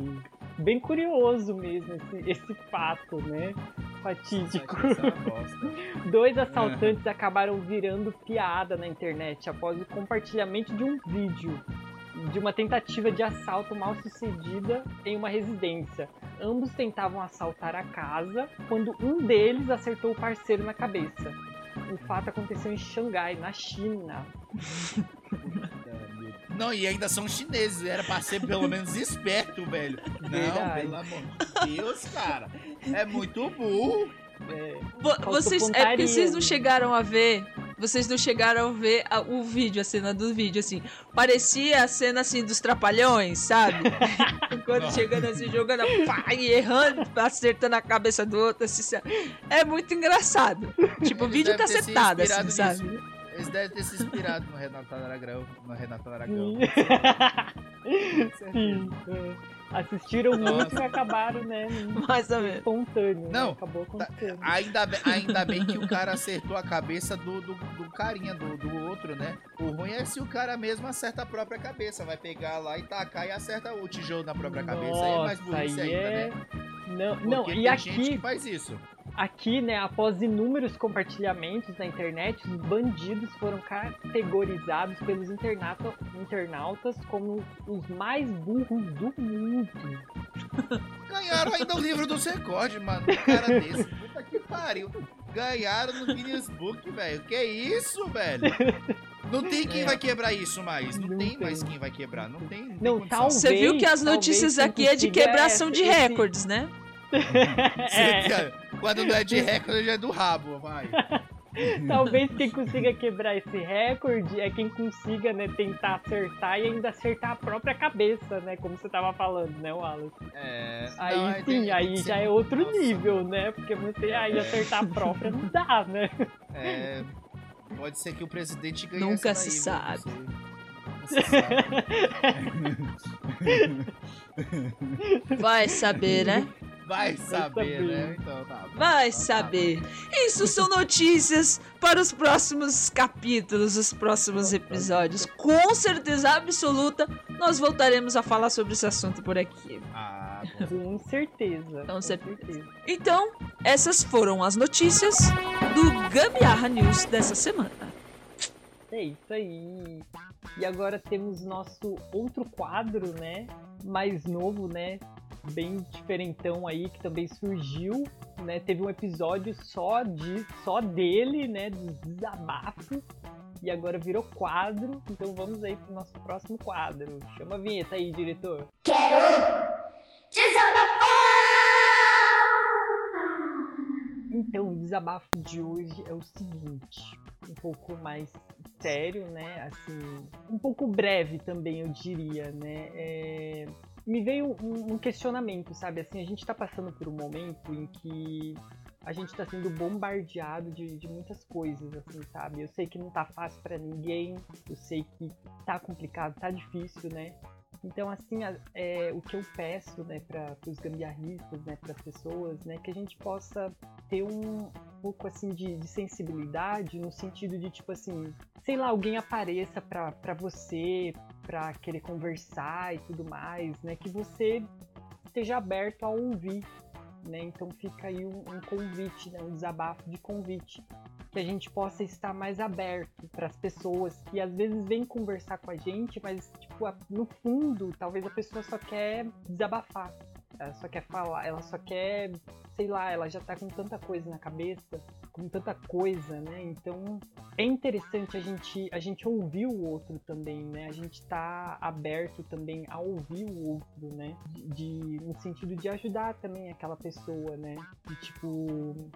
Bem curioso mesmo esse, esse fato, né? Fatídico. É. Dois assaltantes acabaram virando piada na internet após o compartilhamento de um vídeo de uma tentativa de assalto mal sucedida em uma residência. Ambos tentavam assaltar a casa quando um deles acertou o parceiro na cabeça. O fato aconteceu em Xangai, na China. Não, e ainda são chineses. Era pra ser pelo menos esperto, velho. Não, Verdade. pelo amor de Deus, cara. É muito burro. É, Vocês, é porque vocês não chegaram a ver. Vocês não chegaram a ver a- o vídeo, a cena do vídeo, assim. Parecia a cena assim dos trapalhões, sabe? Quando chegando assim, jogando pá, e errando, acertando a cabeça do outro, assim. sabe? É muito engraçado. Tipo, o vídeo tá setado, assim, inspirado sabe? Eles devem ter se inspirado no Renato Aragão. No Renato Aragão. Sim. Assistiram Nossa. muito e acabaram, né? Mais ou menos. Espontâneo. né? Não, Acabou acontecendo. Ainda bem, ainda bem que o cara acertou a cabeça do, do, do carinha, do, do outro, né? O ruim é se o cara mesmo acerta a própria cabeça. Vai pegar lá e tacar e acerta o tijolo na própria cabeça. Aí é mais Nossa, burrice aí ainda, é- né? Não, Porque não, tem e gente aqui, que faz isso. aqui, né, após inúmeros compartilhamentos na internet, os bandidos foram categorizados pelos internautas como os mais burros do mundo. Ganharam ainda o livro do recorde, mano. Um cara desse. Puta que pariu. Ganharam no Guinness Book, velho. Que isso, velho? Não tem quem É. vai quebrar isso mais. Não, Não tem, tem. mais quem vai quebrar. Não tem. Não, tem Não, condição. tal- Você viu que as Talvez- notícias talvez aqui é de quebração de esse- recordes, né? É, Quando não é de recorde, é do rabo, vai. talvez quem consiga quebrar esse recorde é quem consiga, né, tentar acertar e ainda acertar a própria cabeça, né, como você tava falando, né, Wallace? É, Aí não, sim, tem- aí que já é outro Nossa, nível, né? Porque você aí É. acertar a própria não dá, né? É, pode ser que o presidente ganhe Nunca essa se daí? Não sabe. Nunca se sabe. Vai saber, né? Vai saber, né? Então tá. bom. Vai Então tá saber. Isso são notícias para os próximos capítulos, os próximos episódios. Com certeza absoluta, nós voltaremos a falar sobre esse assunto por aqui. Ah. Com certeza. Então, com certeza. certeza. Então, essas foram as notícias do Gambiarra News dessa semana. É isso aí. E agora temos nosso outro quadro, né? Mais novo, né? Bem diferentão aí, que também surgiu, né? Teve um episódio só de só dele, né? Dos desabafos. E agora virou quadro. Então vamos aí pro nosso próximo quadro. Chama a vinheta aí, diretor. Então, o desabafo de hoje é o seguinte, um pouco mais sério, né? Assim, um pouco breve também, eu diria, né? É, Me veio um, um questionamento, sabe? Assim, a gente tá passando por um momento em que a gente tá sendo bombardeado de, de muitas coisas, assim, sabe? Eu sei que não tá fácil pra ninguém, eu sei que tá complicado, tá difícil, né? Então, assim, é, o que eu peço, né, para os gambiarristas, né, para as pessoas, né, que a gente possa ter um pouco, assim, de, de sensibilidade no sentido de, tipo assim, sei lá, alguém apareça pra você, pra querer conversar e tudo mais, né, que você esteja aberto a ouvir, né, então fica aí um, um convite, né, um desabafo de convite, que a gente possa estar mais aberto para as pessoas que às vezes vêm conversar com a gente, mas tipo, a- no fundo, talvez a pessoa só quer desabafar. Ela só quer falar, ela só quer, sei lá, ela já tá com tanta coisa na cabeça, com tanta coisa, né? Então é interessante a gente, a gente ouvir o outro também, né? A gente tá aberto também a ouvir o outro, né? De, no sentido de ajudar também aquela pessoa, né? De tipo,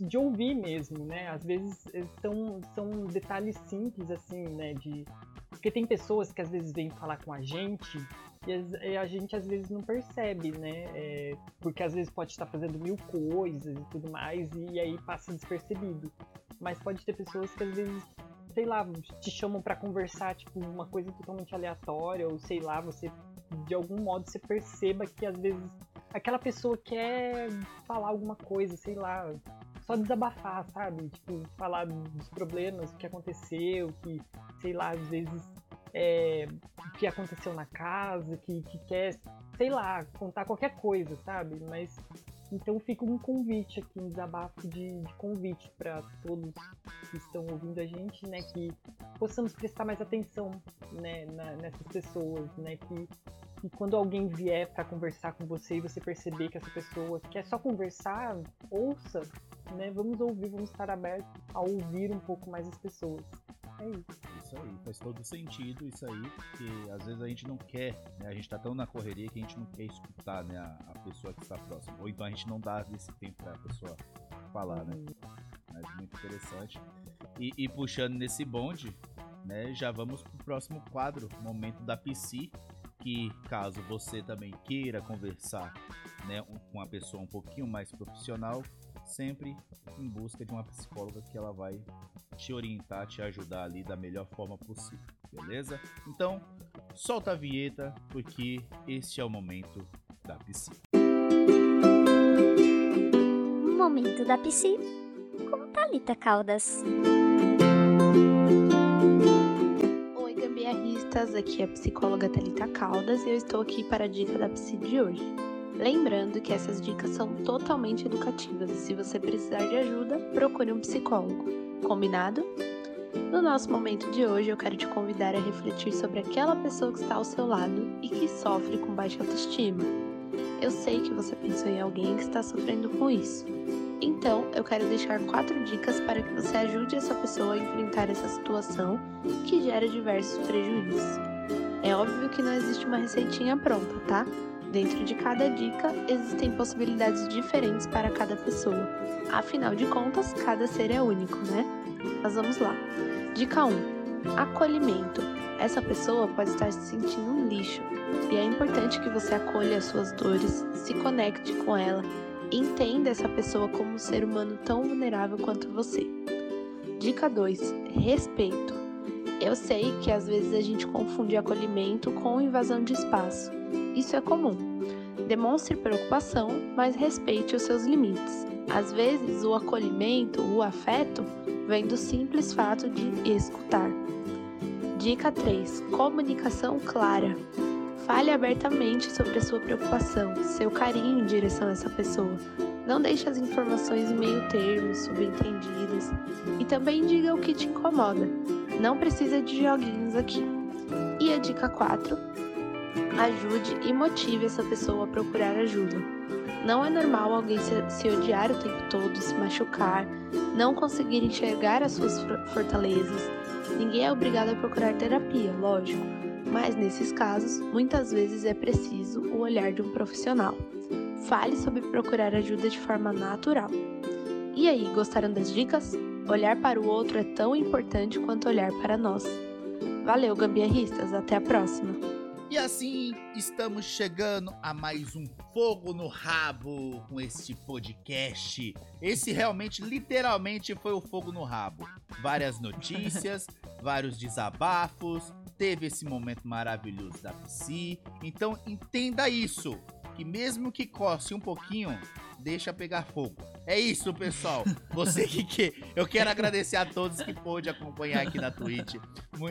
de ouvir mesmo, né? Às vezes eh, são, são detalhes simples assim, né? De Porque tem pessoas que às vezes vêm falar com a gente e a gente às vezes não percebe, né? É, porque às vezes pode estar fazendo mil coisas e tudo mais, e aí passa despercebido. Mas pode ter pessoas que às vezes, sei lá, te chamam pra conversar, tipo, uma coisa totalmente aleatória, ou sei lá, você, de algum modo, você perceba que às vezes aquela pessoa quer falar alguma coisa, sei lá, só desabafar, sabe? Tipo, falar dos problemas, o que aconteceu, que, sei lá, às vezes é, que aconteceu na casa, que, que quer, sei lá, contar qualquer coisa, sabe? Mas então fica um convite aqui, um desabafo de, de convite para todos que estão ouvindo a gente, né? Que possamos prestar mais atenção né, na- nessas pessoas, né? Que, que quando alguém vier para conversar com você e você perceber que essa pessoa quer só conversar, ouça, né? Vamos ouvir, vamos estar abertos a ouvir um pouco mais as pessoas. É isso. Isso aí, faz todo sentido isso aí, porque às vezes a gente não quer, né? A gente tá tão na correria que a gente não quer escutar, né, a, a pessoa que está próxima. Ou então a gente não dá esse tempo pra pessoa falar, né? Mas muito interessante. E, e puxando nesse bonde, né, já vamos pro próximo quadro, Momento da PC, que caso você também queira conversar, né, com uma pessoa um pouquinho mais profissional, sempre em busca de uma psicóloga que ela vai te orientar, te ajudar ali da melhor forma possível, beleza? Então, solta a vinheta, porque este é o momento da piscina. Momento da Psi com Thalita Caldas. Oi, gambiarristas, aqui é a psicóloga Thalita Caldas e eu estou aqui para a dica da Psi de hoje. Lembrando que essas dicas são totalmente educativas e se você precisar de ajuda, procure um psicólogo. Combinado? No nosso momento de hoje, eu quero te convidar a refletir sobre aquela pessoa que está ao seu lado e que sofre com baixa autoestima. Eu sei que você pensou em alguém que está sofrendo com isso. Então, eu quero deixar quatro dicas para que você ajude essa pessoa a enfrentar essa situação que gera diversos prejuízos. É óbvio que não existe uma receitinha pronta, tá? Dentro de cada dica existem possibilidades diferentes para cada pessoa. Afinal de contas, cada ser é único, né? Mas vamos lá. Dica 1: Acolhimento. Essa pessoa pode estar se sentindo um lixo e é importante que você acolha as suas dores, se conecte com ela Entenda essa pessoa como um ser humano tão vulnerável quanto você. Dica 2: Respeito. Eu sei que às vezes a gente confunde acolhimento com invasão de espaço. Isso é comum. Demonstre preocupação, mas respeite os seus limites. Às vezes, o acolhimento, o afeto, vem do simples fato de escutar. Dica 3: Comunicação clara. Fale abertamente sobre a sua preocupação, seu carinho em direção a essa pessoa. Não deixe as informações em meio termos, subentendidas. E também diga o que te incomoda. Não precisa de joguinhos aqui. E a dica 4: ajude e motive essa pessoa a procurar ajuda. Não é normal alguém se, odiar o tempo todo, se machucar, não conseguir enxergar as suas for- fortalezas. Ninguém é obrigado a procurar terapia, lógico, mas nesses casos, muitas vezes é preciso o olhar de um profissional. Fale sobre procurar ajuda de forma natural. E aí, gostaram das dicas? Olhar para o outro é tão importante quanto olhar para nós. Valeu, gambiarristas, até a próxima! E assim estamos chegando a mais um fogo no rabo com este podcast. Esse realmente, literalmente, foi o fogo no rabo. Várias notícias, vários desabafos, teve esse momento maravilhoso da Psi. Então entenda isso, que mesmo que coce um pouquinho, deixa pegar fogo. É isso, pessoal. Você que, que eu quero agradecer a todos que pôde acompanhar aqui na Twitch,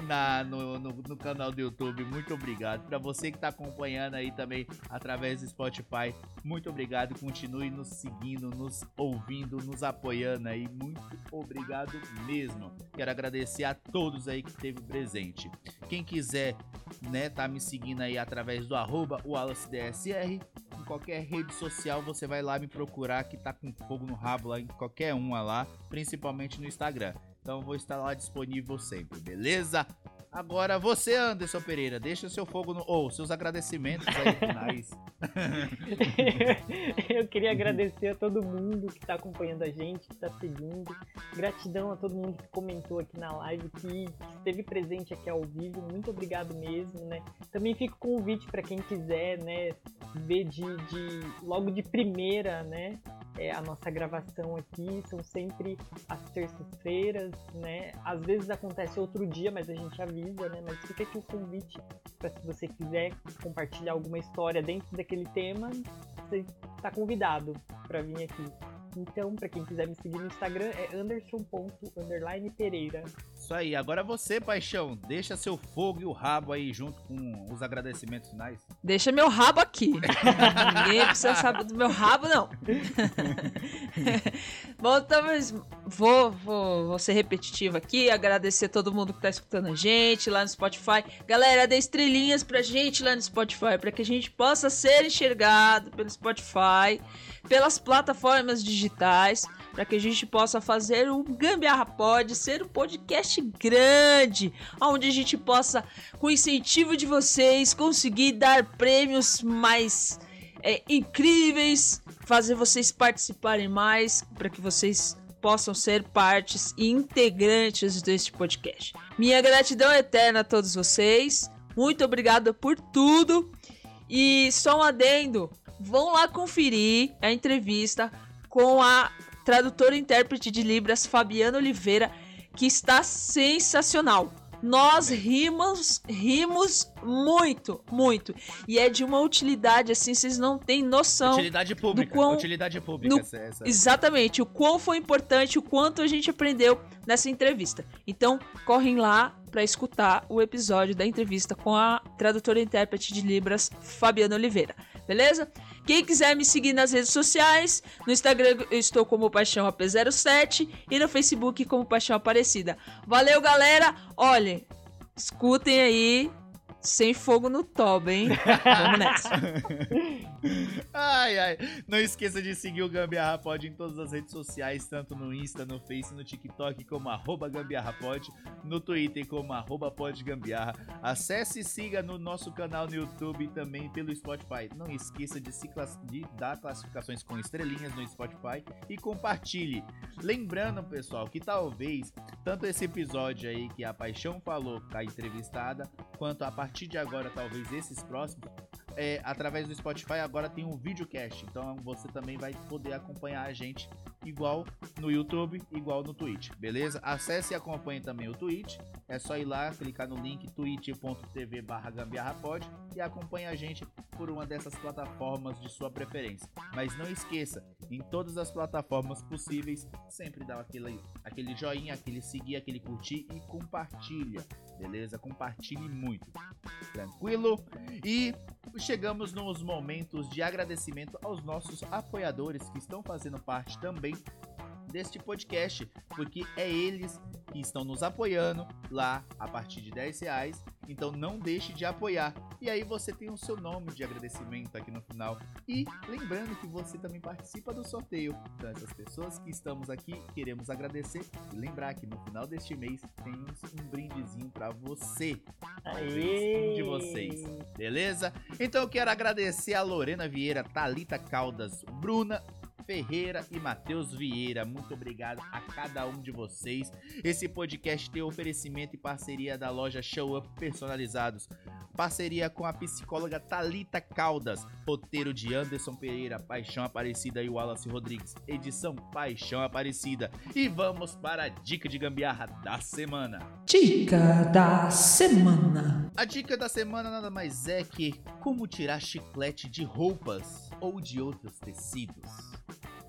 na, no, no, no canal do YouTube. Muito obrigado. Para você que tá acompanhando aí também através do Spotify, muito obrigado. Continue nos seguindo, nos ouvindo, nos apoiando aí. Muito obrigado mesmo. Quero agradecer a todos aí que teve presente. Quem quiser, né, tá me seguindo aí através do arroba WallaceDSR. Em qualquer rede social você vai lá me procurar que tá com fogo no rabo lá em qualquer uma lá, principalmente no Instagram. Então vou estar lá disponível sempre, beleza? Agora você, Anderson Pereira, deixa seu fogo no. Ou seus agradecimentos aí finais. eu queria agradecer a todo mundo que está acompanhando a gente, que está seguindo. Gratidão a todo mundo que comentou aqui na live, que, esteve presente aqui ao vivo. Muito obrigado mesmo, né? Também fica o convite para quem quiser, né, ver de, de logo de primeira, né, é, a nossa gravação aqui. São sempre às terças-feiras, né? Às vezes acontece outro dia, mas a gente avisa, né? Mas fica aqui o convite para se você quiser compartilhar alguma história dentro daquele tema, você está convidado para vir aqui. Então, para quem quiser me seguir no Instagram, é anderson.pereira. Isso aí, agora você, paixão, deixa seu fogo e o rabo aí junto com os agradecimentos finais. Deixa meu rabo aqui. Ninguém precisa saber do meu rabo, não. Bom, então, vou, vou, vou ser repetitivo aqui, agradecer todo mundo que tá escutando a gente lá no Spotify. Galera, dê estrelinhas pra gente lá no Spotify, para que a gente possa ser enxergado pelo Spotify, pelas plataformas digitais para que a gente possa fazer o Gambiarra Pod ser um podcast grande, onde a gente possa, com o incentivo de vocês, conseguir dar prêmios mais é, incríveis, fazer vocês participarem mais, para que vocês possam ser partes e integrantes deste podcast. Minha gratidão eterna a todos vocês. Muito obrigada por tudo. E só um adendo, vão lá conferir a entrevista com a tradutor e intérprete de Libras Fabiana Oliveira, que está sensacional. Nós rimos, rimos muito, muito. E é de uma utilidade, assim, vocês não têm noção. Utilidade pública. Do quão, utilidade pública. No, essa. Exatamente. O quão foi importante, o quanto a gente aprendeu nessa entrevista. Então, correm lá para escutar o episódio da entrevista com a tradutora e intérprete de Libras, Fabiana Oliveira. Beleza? Quem quiser me seguir nas redes sociais, no Instagram eu estou como Paixão AP07 e no Facebook como Paixão Aparecida. Valeu, galera! Olhem, escutem aí sem fogo no toba, hein? Vamos nessa. ai, ai. Não esqueça de seguir o Gambiarra Pod em todas as redes sociais, tanto no Insta, no Face, no TikTok, como arroba GambiarraPod, no Twitter como arroba podgambiarra. Acesse e siga no nosso canal no YouTube e também pelo Spotify. Não esqueça de, se class... de dar classificações com estrelinhas no Spotify e compartilhe. Lembrando, pessoal, que talvez tanto esse episódio aí que a Paixão falou com a entrevistada, quanto a partir de agora, talvez esses próximos, é, através do Spotify agora tem um videocast. Então você também vai poder acompanhar a gente igual no YouTube, igual no Twitch, beleza? Acesse e acompanhe também o Twitch. É só ir lá, clicar no link twitch.tv barra e acompanhe a gente por uma dessas plataformas de sua preferência. Mas não esqueça, em todas as plataformas possíveis, sempre dá aquele, aquele joinha, aquele seguir, aquele curtir e compartilha, beleza? Compartilhe muito. Tranquilo? E chegamos nos momentos de agradecimento aos nossos apoiadores que estão fazendo parte também deste podcast, porque é eles que estão nos apoiando lá a partir de 10 reais. Então não deixe de apoiar. E aí você tem o seu nome de agradecimento aqui no final. E lembrando que você também participa do sorteio. Então essas pessoas que estamos aqui queremos agradecer e lembrar que no final deste mês temos um brindezinho para você. Um de vocês. Beleza? Então eu quero agradecer a Lorena Vieira, Talita Caldas, Bruna Ferreira e Matheus Vieira. Muito obrigado a cada um de vocês. Esse podcast tem oferecimento e parceria da loja Show Up Personalizados. Parceria com a psicóloga Talita Caldas. Roteiro de Anderson Pereira, Paixão Aparecida e Wallace Rodrigues. Edição Paixão Aparecida. E vamos para a dica de gambiarra da semana. Dica da semana. A dica da semana nada mais é que como tirar chiclete de roupas ou de outros tecidos.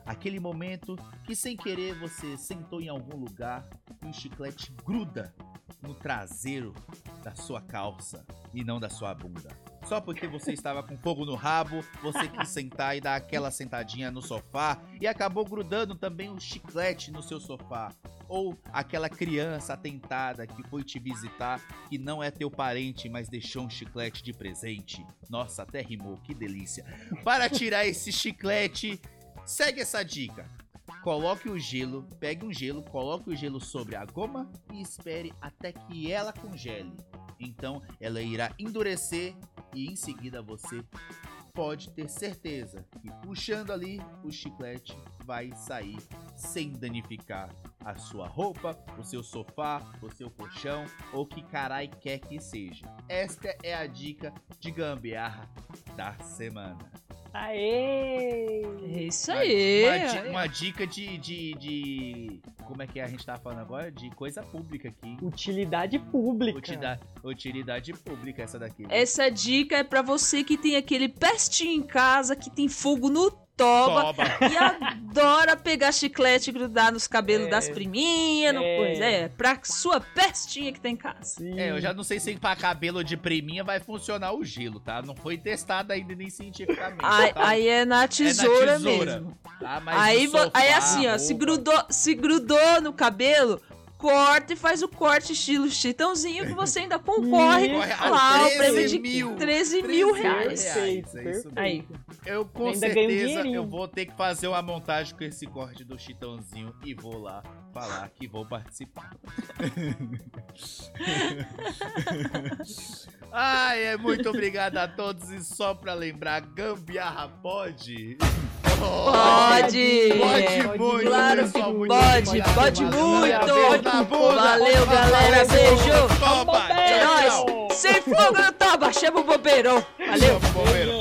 Aquele momento que sem querer você sentou em algum lugar e o chiclete gruda no traseiro da sua calça e não da sua bunda. Só porque você estava com fogo no rabo, você quis sentar e dar aquela sentadinha no sofá e acabou grudando também o chiclete no seu sofá. Ou aquela criança atentada que foi te visitar, que não é teu parente, mas deixou um chiclete de presente. Nossa, até rimou, que delícia. Para tirar esse chiclete, segue essa dica. coloque o gelo, pegue um gelo, coloque o gelo sobre a goma e espere até que ela congele. Então ela irá endurecer e em seguida você pode ter certeza que puxando ali o chiclete vai sair sem danificar a sua roupa, o seu sofá, o seu colchão ou que carai quer que seja. Esta é a dica de gambiarra da semana. Aê! É isso aí. Uma, di- uma dica de, de, de- Como é que a gente tá falando agora? De coisa pública aqui. Utilidade pública. Utilidade, utilidade pública essa daqui. viu? Essa dica é pra você que tem aquele pestinho em casa, que tem fogo no toba, Toba. e adora pegar chiclete e grudar nos cabelos É. das priminhas, no É. coisa. É, pra sua pestinha que tá em casa. Sim. É, eu já não sei se pra cabelo de priminha vai funcionar o gelo, tá? Não foi testado ainda nem cientificamente. Aí, tá? aí é na tesoura, tesoura. mesmo. Tá? Mas Aí, vo- aí sofá, assim, ó, se grudou, se grudou no cabelo, corta e faz o corte estilo chitãozinho que você ainda concorre lá o 13 prêmio de mil. 13 mil 13 reais. Perfeito, É. Aí. Eu com Ainda certeza eu vou ter que fazer uma montagem com esse corte do Chitãozinho e vou lá falar que vou participar. Ai, é muito obrigado a todos e só pra lembrar, gambiarra pode? Pode! Pode muito, Claro pessoal, que muito pode, obrigado. pode muito. bunda. Valeu, galera, beijo. É nóis. tchau. Sem fogo no toba, chama o bobeirão. Valeu. Chama o bombeiro.